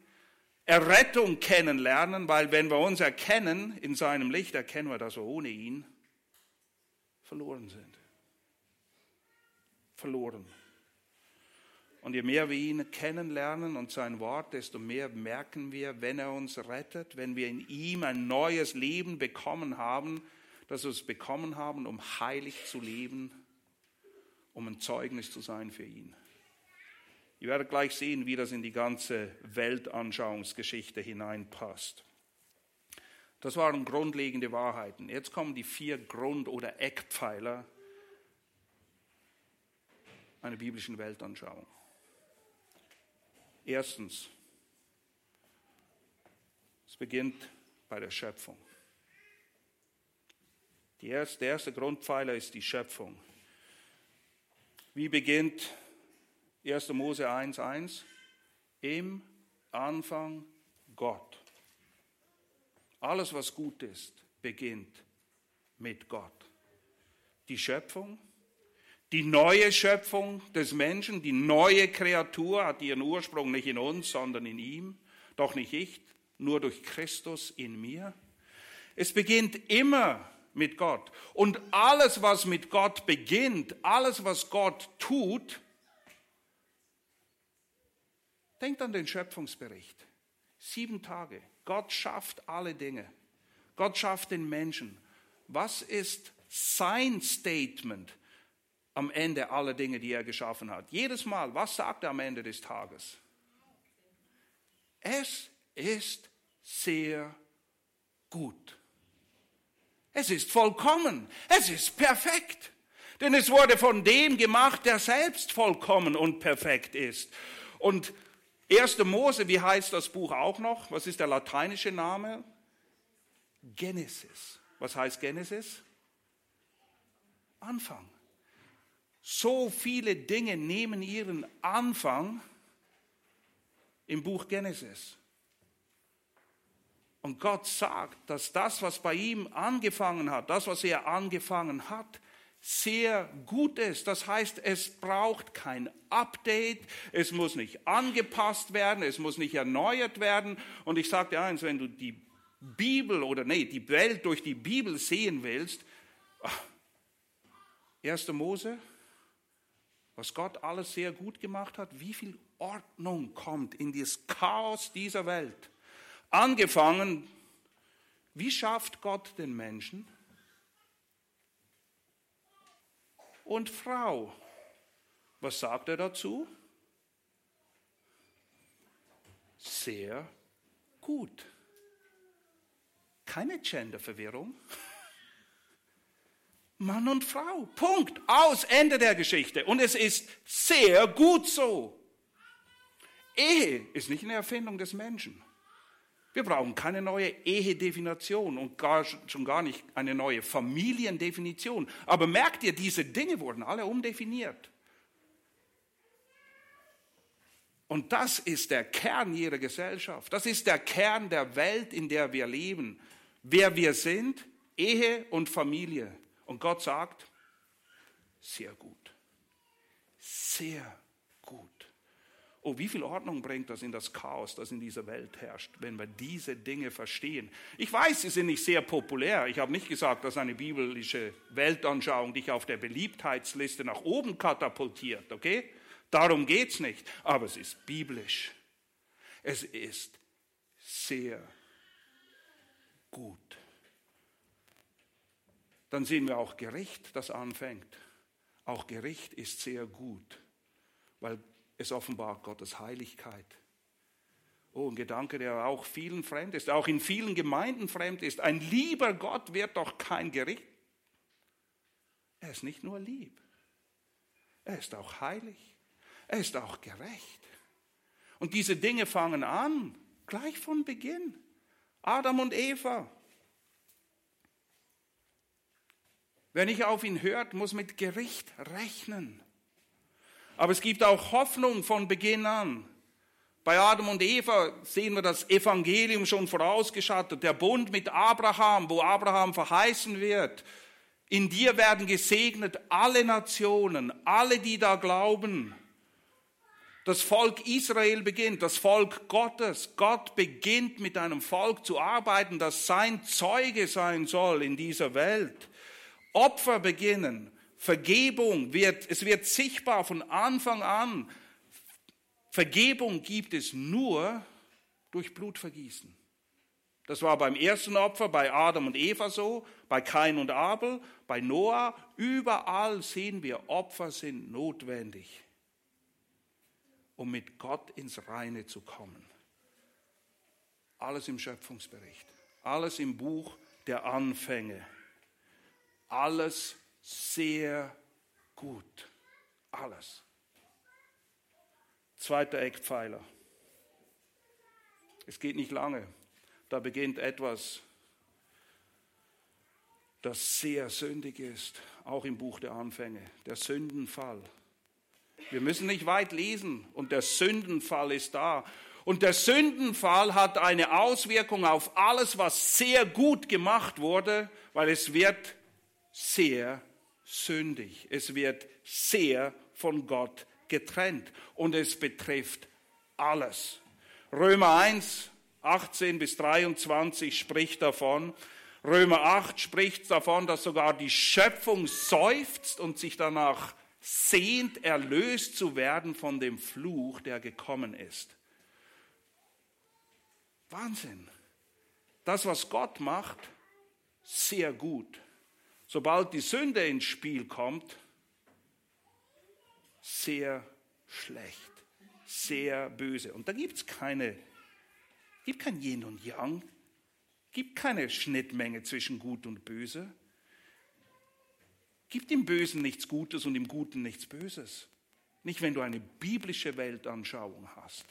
Errettung kennenlernen, weil wenn wir uns erkennen in seinem Licht, erkennen wir, dass wir ohne ihn verloren sind. Verloren. Und je mehr wir ihn kennenlernen und sein Wort, desto mehr merken wir, wenn er uns rettet, wenn wir in ihm ein neues Leben bekommen haben, dass wir es bekommen haben, um heilig zu leben, um ein Zeugnis zu sein für ihn. Ihr werdet gleich sehen, wie das in die ganze Weltanschauungsgeschichte hineinpasst. Das waren grundlegende Wahrheiten. Jetzt kommen die vier Grund- oder Eckpfeiler einer biblischen Weltanschauung. Erstens, es beginnt bei der Schöpfung. Erste, der erste Grundpfeiler ist die Schöpfung. Wie beginnt 1. Mose 1.1? Im Anfang Gott. Alles, was gut ist, beginnt mit Gott. Die Schöpfung die neue Schöpfung des Menschen, die neue Kreatur hat ihren Ursprung nicht in uns, sondern in ihm. Doch nicht ich, nur durch Christus in mir. Es beginnt immer mit Gott. Und alles, was mit Gott beginnt, alles, was Gott tut, denkt an den Schöpfungsbericht. Sieben Tage. Gott schafft alle Dinge. Gott schafft den Menschen. Was ist sein Statement? am Ende aller Dinge, die er geschaffen hat. Jedes Mal, was sagt er am Ende des Tages? Es ist sehr gut. Es ist vollkommen. Es ist perfekt. Denn es wurde von dem gemacht, der selbst vollkommen und perfekt ist. Und 1. Mose, wie heißt das Buch auch noch? Was ist der lateinische Name? Genesis. Was heißt Genesis? Anfang. So viele Dinge nehmen ihren Anfang im Buch Genesis. Und Gott sagt, dass das, was bei ihm angefangen hat, das, was er angefangen hat, sehr gut ist. Das heißt, es braucht kein Update, es muss nicht angepasst werden, es muss nicht erneuert werden. Und ich sage dir eins, wenn du die Bibel oder nee, die Welt durch die Bibel sehen willst, 1. Mose, was Gott alles sehr gut gemacht hat, wie viel Ordnung kommt in das Chaos dieser Welt. Angefangen, wie schafft Gott den Menschen? Und Frau, was sagt er dazu? Sehr gut. Keine Genderverwirrung. <laughs> Mann und Frau. Punkt. Aus. Ende der Geschichte. Und es ist sehr gut so. Ehe ist nicht eine Erfindung des Menschen. Wir brauchen keine neue Ehedefinition und gar, schon gar nicht eine neue Familiendefinition. Aber merkt ihr, diese Dinge wurden alle umdefiniert. Und das ist der Kern ihrer Gesellschaft. Das ist der Kern der Welt, in der wir leben. Wer wir sind, Ehe und Familie. Und Gott sagt, sehr gut. Sehr gut. Oh, wie viel Ordnung bringt das in das Chaos, das in dieser Welt herrscht, wenn wir diese Dinge verstehen? Ich weiß, sie sind nicht sehr populär. Ich habe nicht gesagt, dass eine biblische Weltanschauung dich auf der Beliebtheitsliste nach oben katapultiert, okay? Darum geht es nicht. Aber es ist biblisch. Es ist sehr gut. Dann sehen wir auch Gericht, das anfängt. Auch Gericht ist sehr gut, weil es offenbart Gottes Heiligkeit. Oh, ein Gedanke, der auch vielen fremd ist, auch in vielen Gemeinden fremd ist. Ein lieber Gott wird doch kein Gericht. Er ist nicht nur lieb, er ist auch heilig, er ist auch gerecht. Und diese Dinge fangen an, gleich von Beginn. Adam und Eva. Wer nicht auf ihn hört, muss mit Gericht rechnen. Aber es gibt auch Hoffnung von Beginn an. Bei Adam und Eva sehen wir das Evangelium schon vorausgeschattet, der Bund mit Abraham, wo Abraham verheißen wird. In dir werden gesegnet alle Nationen, alle, die da glauben. Das Volk Israel beginnt, das Volk Gottes. Gott beginnt mit einem Volk zu arbeiten, das sein Zeuge sein soll in dieser Welt. Opfer beginnen. Vergebung wird, es wird sichtbar von Anfang an. Vergebung gibt es nur durch Blutvergießen. Das war beim ersten Opfer bei Adam und Eva so, bei Kain und Abel, bei Noah. Überall sehen wir, Opfer sind notwendig, um mit Gott ins Reine zu kommen. Alles im Schöpfungsbericht, alles im Buch der Anfänge, alles sehr gut. Alles. Zweiter Eckpfeiler. Es geht nicht lange. Da beginnt etwas, das sehr sündig ist, auch im Buch der Anfänge, der Sündenfall. Wir müssen nicht weit lesen und der Sündenfall ist da. Und der Sündenfall hat eine Auswirkung auf alles, was sehr gut gemacht wurde, weil es wird sehr sündig. Es wird sehr von Gott getrennt und es betrifft alles. Römer 1, 18 bis 23 spricht davon. Römer 8 spricht davon, dass sogar die Schöpfung seufzt und sich danach sehnt, erlöst zu werden von dem Fluch, der gekommen ist. Wahnsinn. Das, was Gott macht, sehr gut sobald die Sünde ins Spiel kommt, sehr schlecht, sehr böse. Und da gibt es keine, gibt kein Yin und Yang, gibt keine Schnittmenge zwischen Gut und Böse. Gibt im Bösen nichts Gutes und im Guten nichts Böses. Nicht, wenn du eine biblische Weltanschauung hast.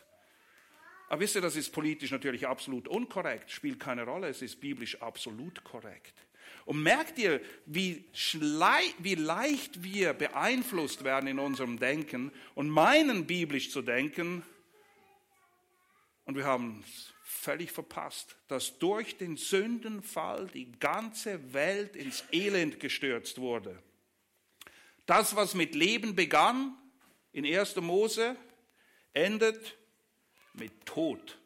Aber wisst ihr, das ist politisch natürlich absolut unkorrekt, spielt keine Rolle, es ist biblisch absolut korrekt. Und merkt ihr, wie, wie leicht wir beeinflusst werden in unserem Denken und meinen, biblisch zu denken. Und wir haben es völlig verpasst, dass durch den Sündenfall die ganze Welt ins Elend gestürzt wurde. Das, was mit Leben begann in 1. Mose, endet mit Tod.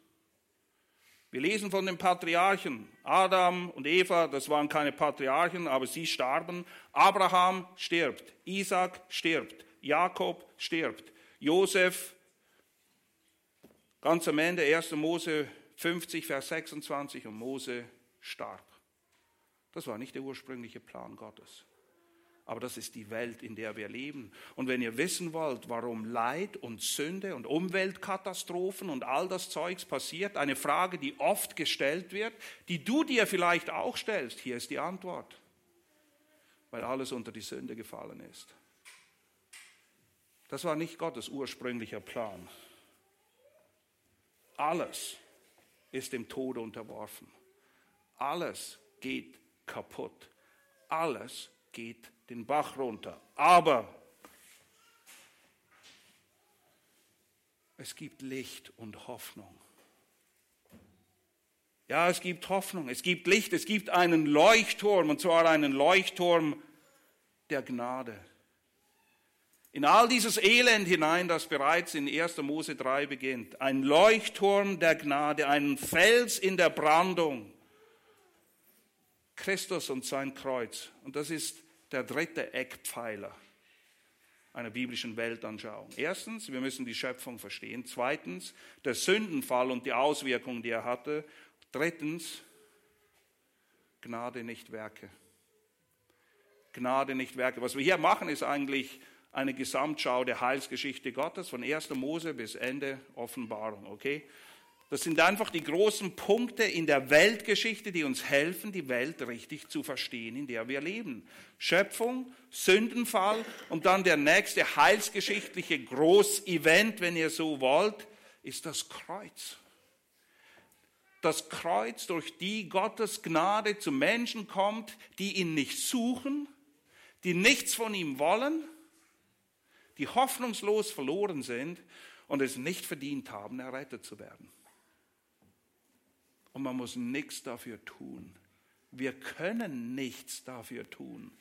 Wir lesen von den Patriarchen. Adam und Eva, das waren keine Patriarchen, aber sie starben. Abraham stirbt, Isaac stirbt, Jakob stirbt, Josef, ganz am Ende 1. Mose 50, Vers 26 und Mose starb. Das war nicht der ursprüngliche Plan Gottes. Aber das ist die Welt, in der wir leben. Und wenn ihr wissen wollt, warum Leid und Sünde und Umweltkatastrophen und all das Zeugs passiert, eine Frage, die oft gestellt wird, die du dir vielleicht auch stellst, hier ist die Antwort. weil alles unter die Sünde gefallen ist. Das war nicht Gottes ursprünglicher Plan. Alles ist dem Tode unterworfen. Alles geht kaputt. Alles geht den Bach runter. Aber es gibt Licht und Hoffnung. Ja, es gibt Hoffnung, es gibt Licht, es gibt einen Leuchtturm, und zwar einen Leuchtturm der Gnade. In all dieses Elend hinein, das bereits in 1. Mose 3 beginnt. Ein Leuchtturm der Gnade, ein Fels in der Brandung. Christus und sein Kreuz. Und das ist der dritte Eckpfeiler einer biblischen Weltanschauung. Erstens, wir müssen die Schöpfung verstehen. Zweitens, der Sündenfall und die Auswirkungen, die er hatte. Drittens, Gnade nicht Werke. Gnade nicht Werke. Was wir hier machen, ist eigentlich eine Gesamtschau der Heilsgeschichte Gottes von 1. Mose bis Ende Offenbarung, okay? Das sind einfach die großen Punkte in der Weltgeschichte, die uns helfen, die Welt richtig zu verstehen, in der wir leben. Schöpfung, Sündenfall und dann der nächste heilsgeschichtliche Großevent, wenn ihr so wollt, ist das Kreuz das Kreuz, durch die Gottes Gnade zu Menschen kommt, die ihn nicht suchen, die nichts von ihm wollen, die hoffnungslos verloren sind und es nicht verdient haben, errettet zu werden. Und man muss nichts dafür tun. Wir können nichts dafür tun,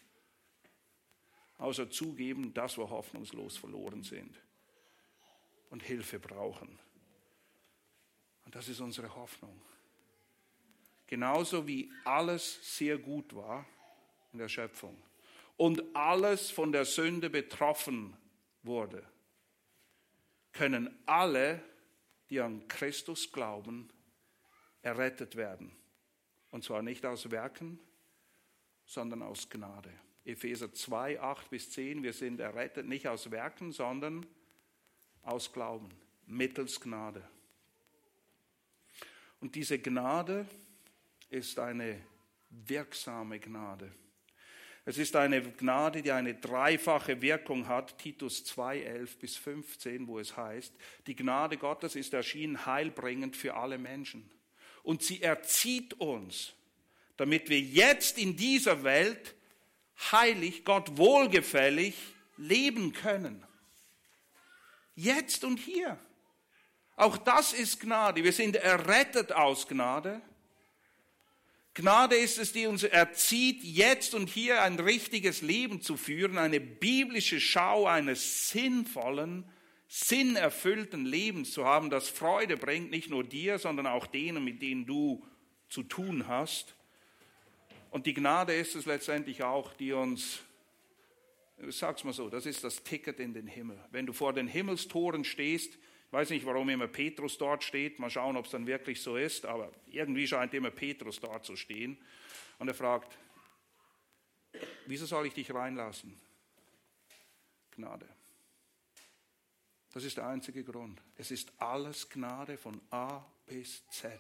außer zugeben, dass wir hoffnungslos verloren sind und Hilfe brauchen. Und das ist unsere Hoffnung. Genauso wie alles sehr gut war in der Schöpfung und alles von der Sünde betroffen wurde, können alle, die an Christus glauben, errettet werden. Und zwar nicht aus Werken, sondern aus Gnade. Epheser 2, 8 bis 10, wir sind errettet nicht aus Werken, sondern aus Glauben, mittels Gnade. Und diese Gnade ist eine wirksame Gnade. Es ist eine Gnade, die eine dreifache Wirkung hat, Titus 2, 11 bis 15, wo es heißt, die Gnade Gottes ist erschienen heilbringend für alle Menschen. Und sie erzieht uns, damit wir jetzt in dieser Welt heilig, Gott wohlgefällig leben können. Jetzt und hier. Auch das ist Gnade. Wir sind errettet aus Gnade. Gnade ist es, die uns erzieht, jetzt und hier ein richtiges Leben zu führen, eine biblische Schau eines sinnvollen, sinnerfüllten Lebens zu haben, das Freude bringt, nicht nur dir, sondern auch denen, mit denen du zu tun hast. Und die Gnade ist es letztendlich auch, die uns, sag's mal so, das ist das Ticket in den Himmel. Wenn du vor den Himmelstoren stehst, ich weiß nicht, warum immer Petrus dort steht. Mal schauen, ob es dann wirklich so ist. Aber irgendwie scheint immer Petrus dort zu stehen. Und er fragt, wieso soll ich dich reinlassen? Gnade. Das ist der einzige Grund. Es ist alles Gnade von A bis Z.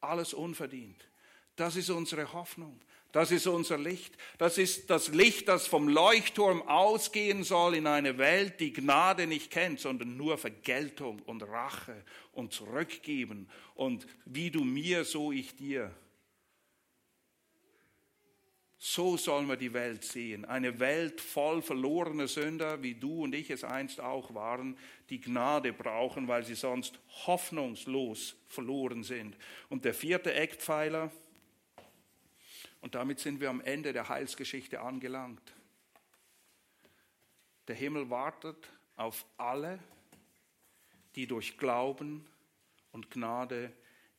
Alles unverdient. Das ist unsere Hoffnung. Das ist unser Licht. Das ist das Licht, das vom Leuchtturm ausgehen soll in eine Welt, die Gnade nicht kennt, sondern nur Vergeltung und Rache und Zurückgeben und wie du mir, so ich dir. So sollen wir die Welt sehen. Eine Welt voll verlorener Sünder, wie du und ich es einst auch waren, die Gnade brauchen, weil sie sonst hoffnungslos verloren sind. Und der vierte Eckpfeiler, und damit sind wir am Ende der Heilsgeschichte angelangt. Der Himmel wartet auf alle, die durch Glauben und Gnade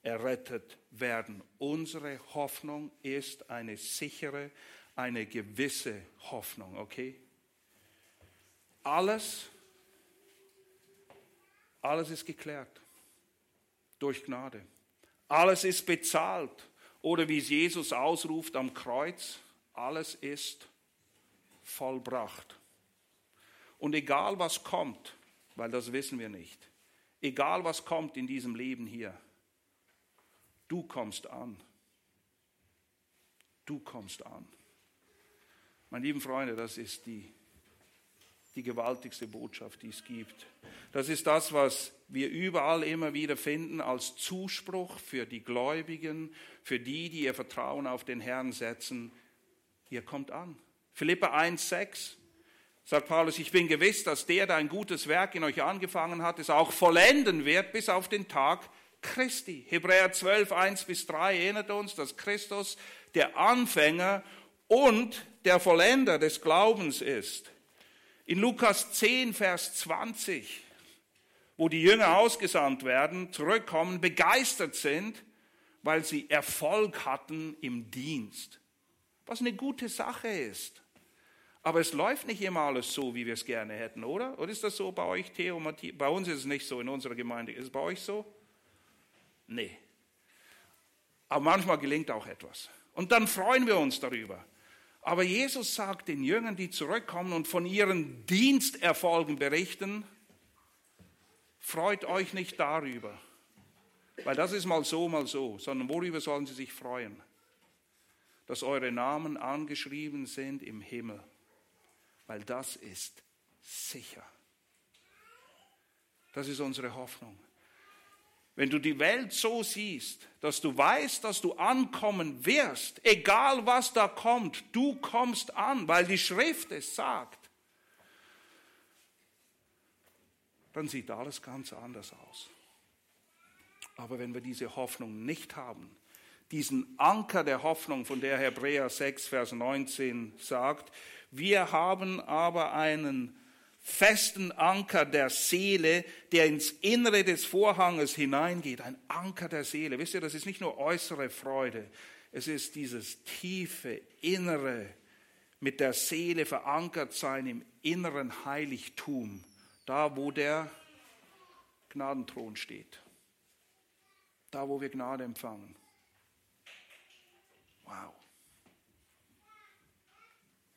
errettet werden. Unsere Hoffnung ist eine sichere, eine gewisse Hoffnung, okay? Alles, alles ist geklärt durch Gnade. Alles ist bezahlt oder wie es Jesus ausruft am Kreuz, alles ist vollbracht. Und egal was kommt, weil das wissen wir nicht, egal was kommt in diesem Leben hier, du kommst an. Du kommst an. Meine lieben Freunde, das ist die, die gewaltigste Botschaft, die es gibt. Das ist das, was wir überall immer wieder finden als Zuspruch für die Gläubigen, für die, die ihr Vertrauen auf den Herrn setzen. Ihr kommt an. Philippa 1,6 sagt Paulus, ich bin gewiss, dass der, der ein gutes Werk in euch angefangen hat, es auch vollenden wird bis auf den Tag Christi. Hebräer 12, 1 bis 3 erinnert uns, dass Christus der Anfänger und der Vollender des Glaubens ist. In Lukas 10, Vers 20, wo die Jünger ausgesandt werden, zurückkommen, begeistert sind, weil sie Erfolg hatten im Dienst. Was eine gute Sache ist. Aber es läuft nicht immer alles so, wie wir es gerne hätten, oder? Oder ist das so bei euch, Theo, Matthias? Bei uns ist es nicht so, in unserer Gemeinde. Ist es bei euch so? Nee. Aber manchmal gelingt auch etwas. Und dann freuen wir uns darüber. Aber Jesus sagt den Jüngern, die zurückkommen und von ihren Diensterfolgen berichten, freut euch nicht darüber, weil das ist mal so, mal so, sondern worüber sollen sie sich freuen? Dass eure Namen angeschrieben sind im Himmel, weil das ist sicher. Das ist unsere Hoffnung. Wenn du die Welt so siehst, dass du weißt, dass du ankommen wirst, egal was da kommt, du kommst an, weil die Schrift es sagt, dann sieht alles ganz anders aus. Aber wenn wir diese Hoffnung nicht haben, diesen Anker der Hoffnung, von der Hebräer 6, Vers 19 sagt, wir haben aber einen festen Anker der Seele, der ins Innere des Vorhanges hineingeht. Ein Anker der Seele. Wisst ihr, das ist nicht nur äußere Freude, es ist dieses tiefe, innere, mit der Seele verankert sein im inneren Heiligtum, da wo der Gnadenthron steht, da wo wir Gnade empfangen. Wow.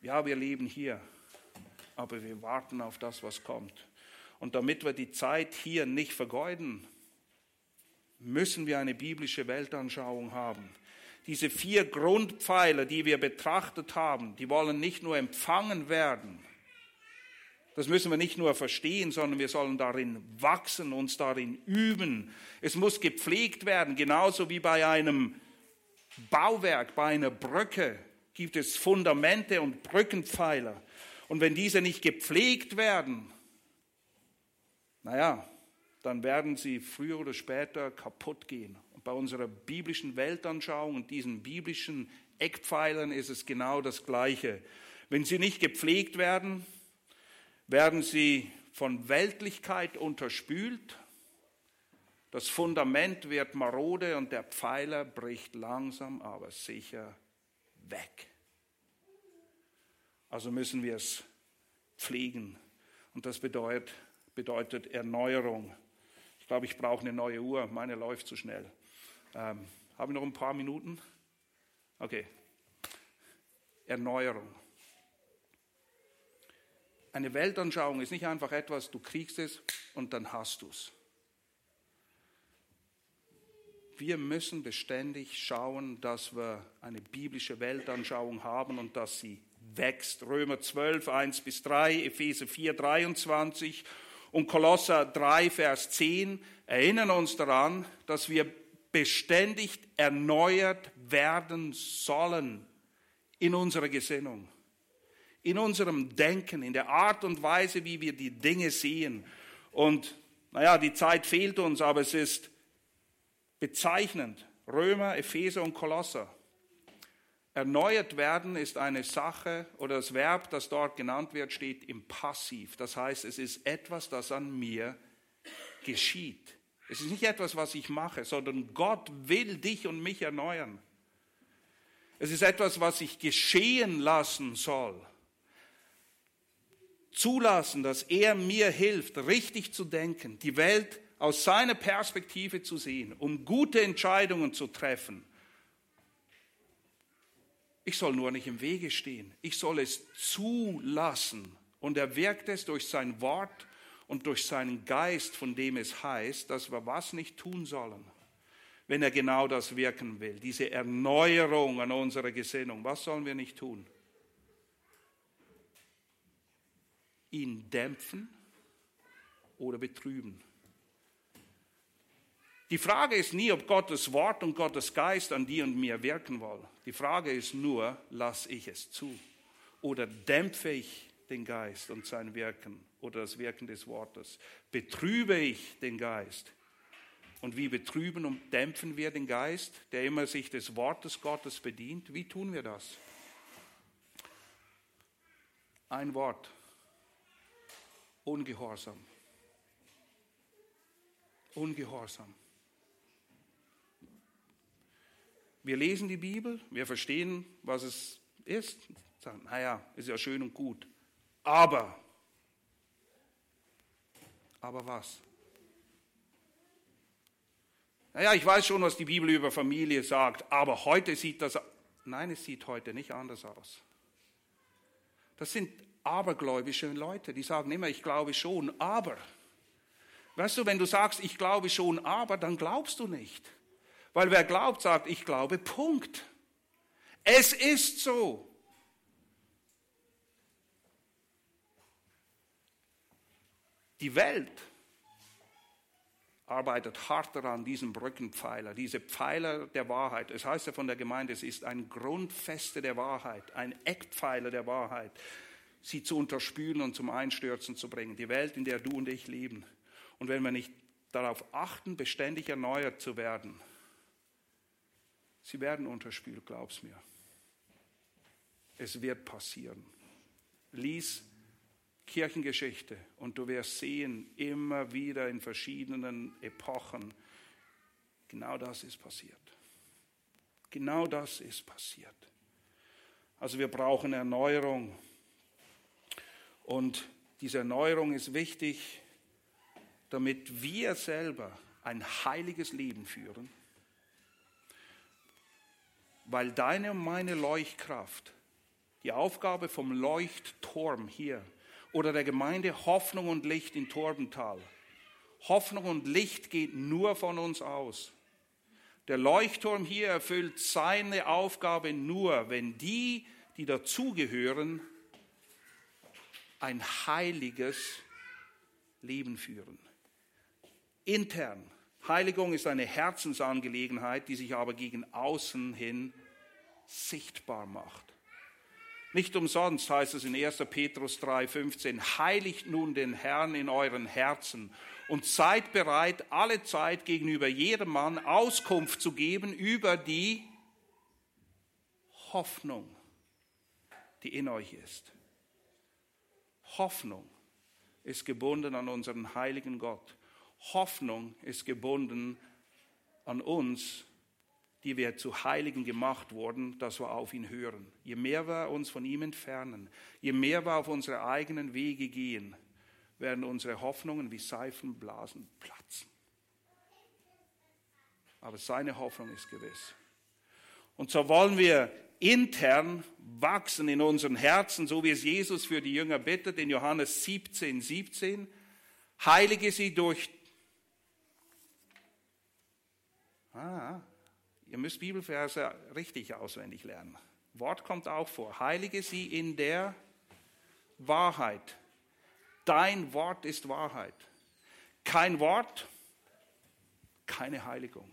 Ja, wir leben hier aber wir warten auf das, was kommt. Und damit wir die Zeit hier nicht vergeuden, müssen wir eine biblische Weltanschauung haben. Diese vier Grundpfeiler, die wir betrachtet haben, die wollen nicht nur empfangen werden. Das müssen wir nicht nur verstehen, sondern wir sollen darin wachsen, uns darin üben. Es muss gepflegt werden, genauso wie bei einem Bauwerk, bei einer Brücke gibt es Fundamente und Brückenpfeiler. Und wenn diese nicht gepflegt werden, naja, dann werden sie früher oder später kaputt gehen. Und bei unserer biblischen Weltanschauung und diesen biblischen Eckpfeilern ist es genau das Gleiche. Wenn sie nicht gepflegt werden, werden sie von Weltlichkeit unterspült, das Fundament wird marode und der Pfeiler bricht langsam aber sicher weg. Also müssen wir es pflegen. Und das bedeutet, bedeutet Erneuerung. Ich glaube, ich brauche eine neue Uhr. Meine läuft zu schnell. Ähm, haben wir noch ein paar Minuten? Okay. Erneuerung. Eine Weltanschauung ist nicht einfach etwas, du kriegst es und dann hast du es. Wir müssen beständig schauen, dass wir eine biblische Weltanschauung haben und dass sie wächst. Römer 12, 1 bis 3, Epheser 4, 23 und Kolosser 3, Vers 10 erinnern uns daran, dass wir beständig erneuert werden sollen in unserer Gesinnung, in unserem Denken, in der Art und Weise, wie wir die Dinge sehen. Und naja, die Zeit fehlt uns, aber es ist bezeichnend. Römer, Epheser und Kolosser. Erneuert werden ist eine Sache oder das Verb, das dort genannt wird, steht im Passiv. Das heißt, es ist etwas, das an mir geschieht. Es ist nicht etwas, was ich mache, sondern Gott will dich und mich erneuern. Es ist etwas, was ich geschehen lassen soll. Zulassen, dass er mir hilft, richtig zu denken, die Welt aus seiner Perspektive zu sehen, um gute Entscheidungen zu treffen ich soll nur nicht im Wege stehen. Ich soll es zulassen. Und er wirkt es durch sein Wort und durch seinen Geist, von dem es heißt, dass wir was nicht tun sollen, wenn er genau das wirken will. Diese Erneuerung an unserer Gesinnung. Was sollen wir nicht tun? ihn dämpfen oder betrüben. Die Frage ist nie, ob Gottes Wort und Gottes Geist an dir und mir wirken wollen. Die Frage ist nur, lasse ich es zu oder dämpfe ich den Geist und sein Wirken oder das Wirken des Wortes? Betrübe ich den Geist? Und wie betrüben und dämpfen wir den Geist, der immer sich des Wortes Gottes bedient? Wie tun wir das? Ein Wort. Ungehorsam. Ungehorsam. Wir lesen die Bibel, wir verstehen, was es ist, sagen, naja, ist ja schön und gut. Aber, aber was? Naja, ich weiß schon, was die Bibel über Familie sagt, aber heute sieht das, nein, es sieht heute nicht anders aus. Das sind abergläubische Leute, die sagen immer, ich glaube schon, aber. Weißt du, wenn du sagst, ich glaube schon, aber, dann glaubst du nicht. Weil wer glaubt, sagt, ich glaube, Punkt. Es ist so. Die Welt arbeitet hart daran, diesen Brückenpfeiler, diese Pfeiler der Wahrheit. Es heißt ja von der Gemeinde, es ist ein Grundfeste der Wahrheit, ein Eckpfeiler der Wahrheit, sie zu unterspülen und zum Einstürzen zu bringen. Die Welt, in der du und ich leben. Und wenn wir nicht darauf achten, beständig erneuert zu werden, sie werden unterspült, glaub's mir. Es wird passieren. Lies Kirchengeschichte und du wirst sehen, immer wieder in verschiedenen Epochen, genau das ist passiert. Genau das ist passiert. Also wir brauchen Erneuerung. Und diese Erneuerung ist wichtig, damit wir selber ein heiliges Leben führen, weil deine und meine Leuchtkraft, die Aufgabe vom Leuchtturm hier, oder der Gemeinde Hoffnung und Licht in Torbental. Hoffnung und Licht geht nur von uns aus. Der Leuchtturm hier erfüllt seine Aufgabe nur, wenn die, die dazugehören, ein heiliges Leben führen. Intern. Heiligung ist eine Herzensangelegenheit, die sich aber gegen außen hin sichtbar macht. Nicht umsonst heißt es in 1. Petrus 3,15, heiligt nun den Herrn in euren Herzen und seid bereit, alle Zeit gegenüber jedem Mann Auskunft zu geben über die Hoffnung, die in euch ist. Hoffnung ist gebunden an unseren heiligen Gott. Hoffnung ist gebunden an uns, die wir zu Heiligen gemacht wurden, dass wir auf ihn hören. Je mehr wir uns von ihm entfernen, je mehr wir auf unsere eigenen Wege gehen, werden unsere Hoffnungen wie Seifenblasen platzen. Aber seine Hoffnung ist gewiss. Und so wollen wir intern wachsen in unseren Herzen, so wie es Jesus für die Jünger bittet in Johannes 17, 17. Heilige sie durch. Ah, Ihr müsst Bibelverse richtig auswendig lernen. Wort kommt auch vor. Heilige sie in der Wahrheit. Dein Wort ist Wahrheit. Kein Wort, keine Heiligung.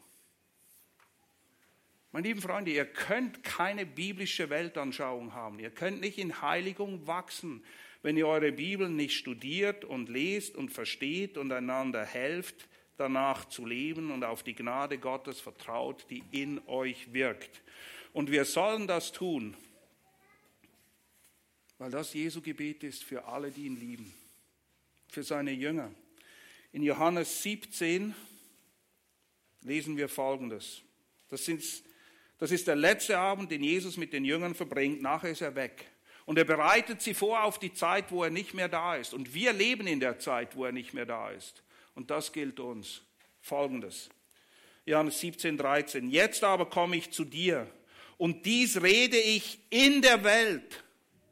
Meine lieben Freunde, ihr könnt keine biblische Weltanschauung haben. Ihr könnt nicht in Heiligung wachsen, wenn ihr eure Bibel nicht studiert und lest und versteht und einander helft, danach zu leben und auf die Gnade Gottes vertraut, die in euch wirkt. Und wir sollen das tun, weil das Jesu Gebet ist für alle, die ihn lieben, für seine Jünger. In Johannes 17 lesen wir Folgendes. Das, das ist der letzte Abend, den Jesus mit den Jüngern verbringt. Nachher ist er weg. Und er bereitet sie vor auf die Zeit, wo er nicht mehr da ist. Und wir leben in der Zeit, wo er nicht mehr da ist. Und das gilt uns. Folgendes. Johannes 17, 13. Jetzt aber komme ich zu dir und dies rede ich in der Welt.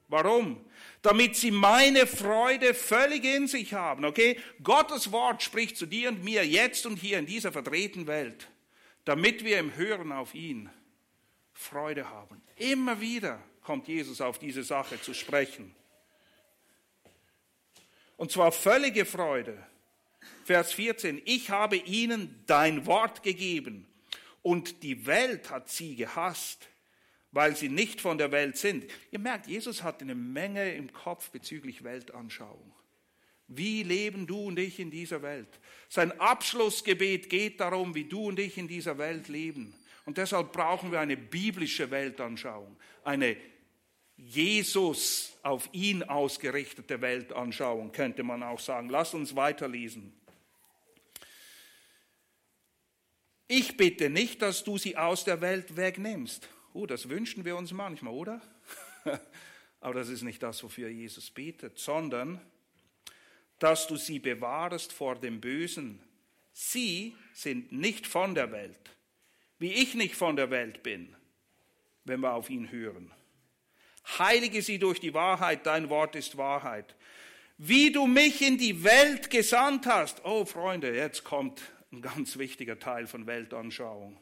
Warum? Damit sie meine Freude völlig in sich haben. Okay? Gottes Wort spricht zu dir und mir jetzt und hier in dieser verdrehten Welt, damit wir im Hören auf ihn Freude haben. Immer wieder kommt Jesus auf diese Sache zu sprechen. Und zwar völlige Freude. Vers 14, ich habe ihnen dein Wort gegeben und die Welt hat sie gehasst, weil sie nicht von der Welt sind. Ihr merkt, Jesus hat eine Menge im Kopf bezüglich Weltanschauung. Wie leben du und ich in dieser Welt? Sein Abschlussgebet geht darum, wie du und ich in dieser Welt leben. Und deshalb brauchen wir eine biblische Weltanschauung, eine Jesus auf ihn ausgerichtete Weltanschauung, könnte man auch sagen. Lass uns weiterlesen. Ich bitte nicht, dass du sie aus der Welt wegnimmst. Oh, das wünschen wir uns manchmal, oder? <laughs> Aber das ist nicht das, wofür Jesus betet, sondern dass du sie bewahrst vor dem Bösen. Sie sind nicht von der Welt, wie ich nicht von der Welt bin, wenn wir auf ihn hören. Heilige sie durch die Wahrheit, dein Wort ist Wahrheit. Wie du mich in die Welt gesandt hast. Oh Freunde, jetzt kommt ein ganz wichtiger Teil von Weltanschauung.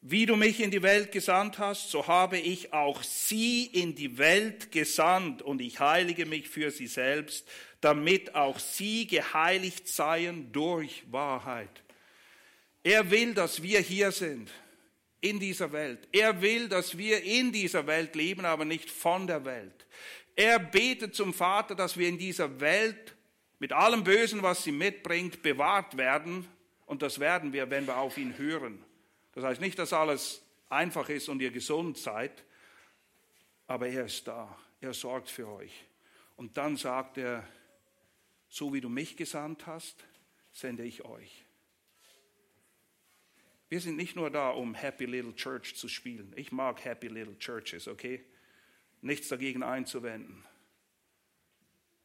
Wie du mich in die Welt gesandt hast, so habe ich auch sie in die Welt gesandt und ich heilige mich für sie selbst, damit auch sie geheiligt seien durch Wahrheit. Er will, dass wir hier sind in dieser Welt. Er will, dass wir in dieser Welt leben, aber nicht von der Welt. Er betet zum Vater, dass wir in dieser Welt mit allem Bösen, was sie mitbringt, bewahrt werden. Und das werden wir, wenn wir auf ihn hören. Das heißt nicht, dass alles einfach ist und ihr gesund seid, aber er ist da. Er sorgt für euch. Und dann sagt er, so wie du mich gesandt hast, sende ich euch. Wir sind nicht nur da, um Happy Little Church zu spielen. Ich mag Happy Little Churches, okay? Nichts dagegen einzuwenden.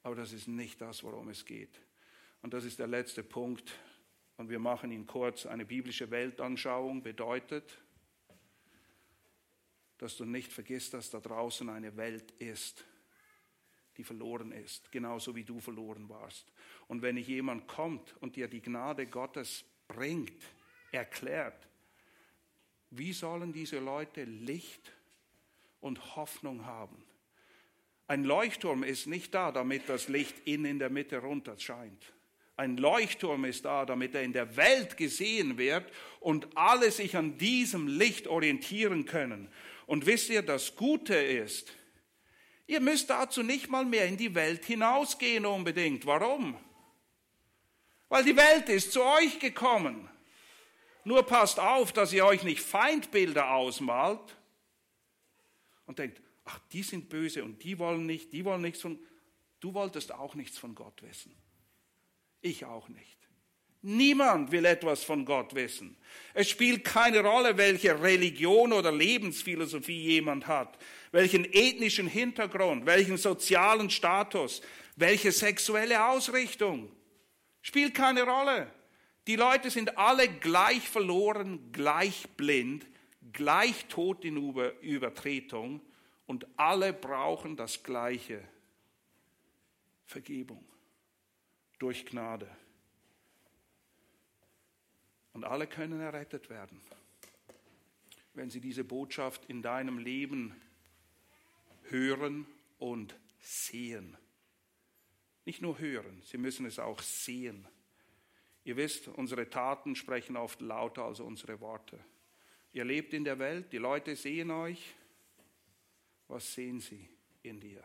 Aber das ist nicht das, worum es geht. Und das ist der letzte Punkt. Und wir machen ihn kurz. Eine biblische Weltanschauung bedeutet, dass du nicht vergisst, dass da draußen eine Welt ist, die verloren ist, genauso wie du verloren warst. Und wenn jemand kommt und dir die Gnade Gottes bringt, erklärt, wie sollen diese Leute Licht und Hoffnung haben? Ein Leuchtturm ist nicht da, damit das Licht innen in der Mitte runter scheint. Ein Leuchtturm ist da, damit er in der Welt gesehen wird und alle sich an diesem Licht orientieren können. Und wisst ihr, das Gute ist, ihr müsst dazu nicht mal mehr in die Welt hinausgehen unbedingt. Warum? Weil die Welt ist zu euch gekommen. Nur passt auf, dass ihr euch nicht Feindbilder ausmalt und denkt, ach, die sind böse und die wollen nicht, die wollen nichts von, du wolltest auch nichts von Gott wissen. Ich auch nicht. Niemand will etwas von Gott wissen. Es spielt keine Rolle, welche Religion oder Lebensphilosophie jemand hat, welchen ethnischen Hintergrund, welchen sozialen Status, welche sexuelle Ausrichtung. Spielt keine Rolle. Die Leute sind alle gleich verloren, gleich blind, gleich tot in Übertretung und alle brauchen das Gleiche. Vergebung durch Gnade. Und alle können errettet werden, wenn sie diese Botschaft in deinem Leben hören und sehen. Nicht nur hören, sie müssen es auch sehen. Ihr wisst, unsere Taten sprechen oft lauter als unsere Worte. Ihr lebt in der Welt, die Leute sehen euch. Was sehen sie in dir?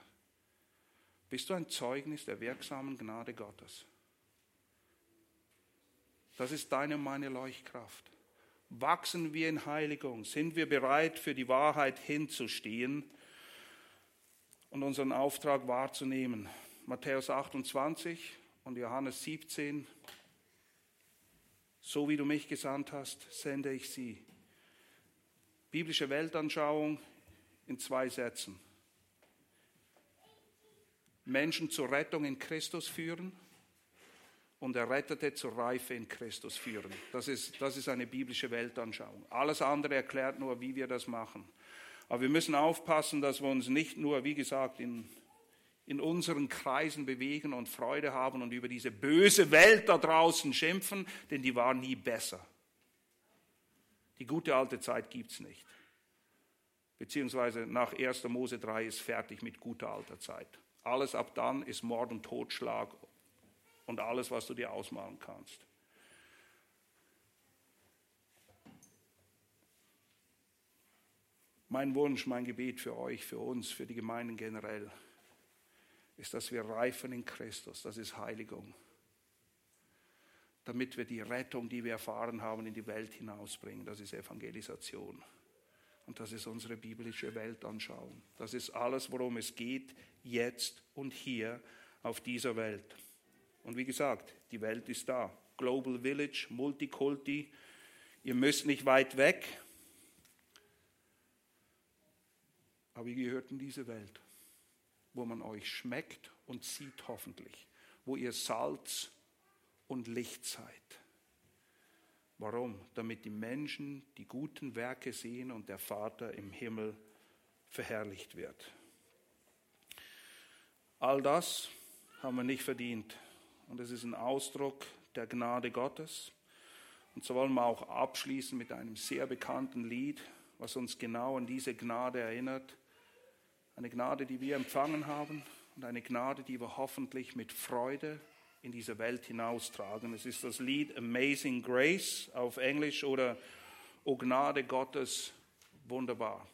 Bist du ein Zeugnis der wirksamen Gnade Gottes? Das ist deine und meine Leuchtkraft. Wachsen wir in Heiligung? Sind wir bereit, für die Wahrheit hinzustehen und unseren Auftrag wahrzunehmen? Matthäus 28 und Johannes 17 so wie du mich gesandt hast, sende ich sie. Biblische Weltanschauung in zwei Sätzen. Menschen zur Rettung in Christus führen und Errettete zur Reife in Christus führen. Das ist, das ist eine biblische Weltanschauung. Alles andere erklärt nur, wie wir das machen. Aber wir müssen aufpassen, dass wir uns nicht nur, wie gesagt, in in unseren Kreisen bewegen und Freude haben und über diese böse Welt da draußen schimpfen, denn die war nie besser. Die gute alte Zeit gibt es nicht. Beziehungsweise nach 1. Mose 3 ist fertig mit guter alter Zeit. Alles ab dann ist Mord und Totschlag und alles, was du dir ausmalen kannst. Mein Wunsch, mein Gebet für euch, für uns, für die Gemeinden generell, ist, dass wir reifen in Christus. Das ist Heiligung. Damit wir die Rettung, die wir erfahren haben, in die Welt hinausbringen. Das ist Evangelisation. Und das ist unsere biblische Weltanschauung. Das ist alles, worum es geht, jetzt und hier auf dieser Welt. Und wie gesagt, die Welt ist da. Global Village, Multikulti. Ihr müsst nicht weit weg. Aber ihr gehört in diese Welt, wo man euch schmeckt und sieht hoffentlich, wo ihr Salz und Licht seid. Warum? Damit die Menschen die guten Werke sehen und der Vater im Himmel verherrlicht wird. All das haben wir nicht verdient. Und es ist ein Ausdruck der Gnade Gottes. Und so wollen wir auch abschließen mit einem sehr bekannten Lied, was uns genau an diese Gnade erinnert. Eine Gnade, die wir empfangen haben und eine Gnade, die wir hoffentlich mit Freude in diese Welt hinaustragen. Es ist das Lied Amazing Grace auf Englisch oder O Gnade Gottes wunderbar.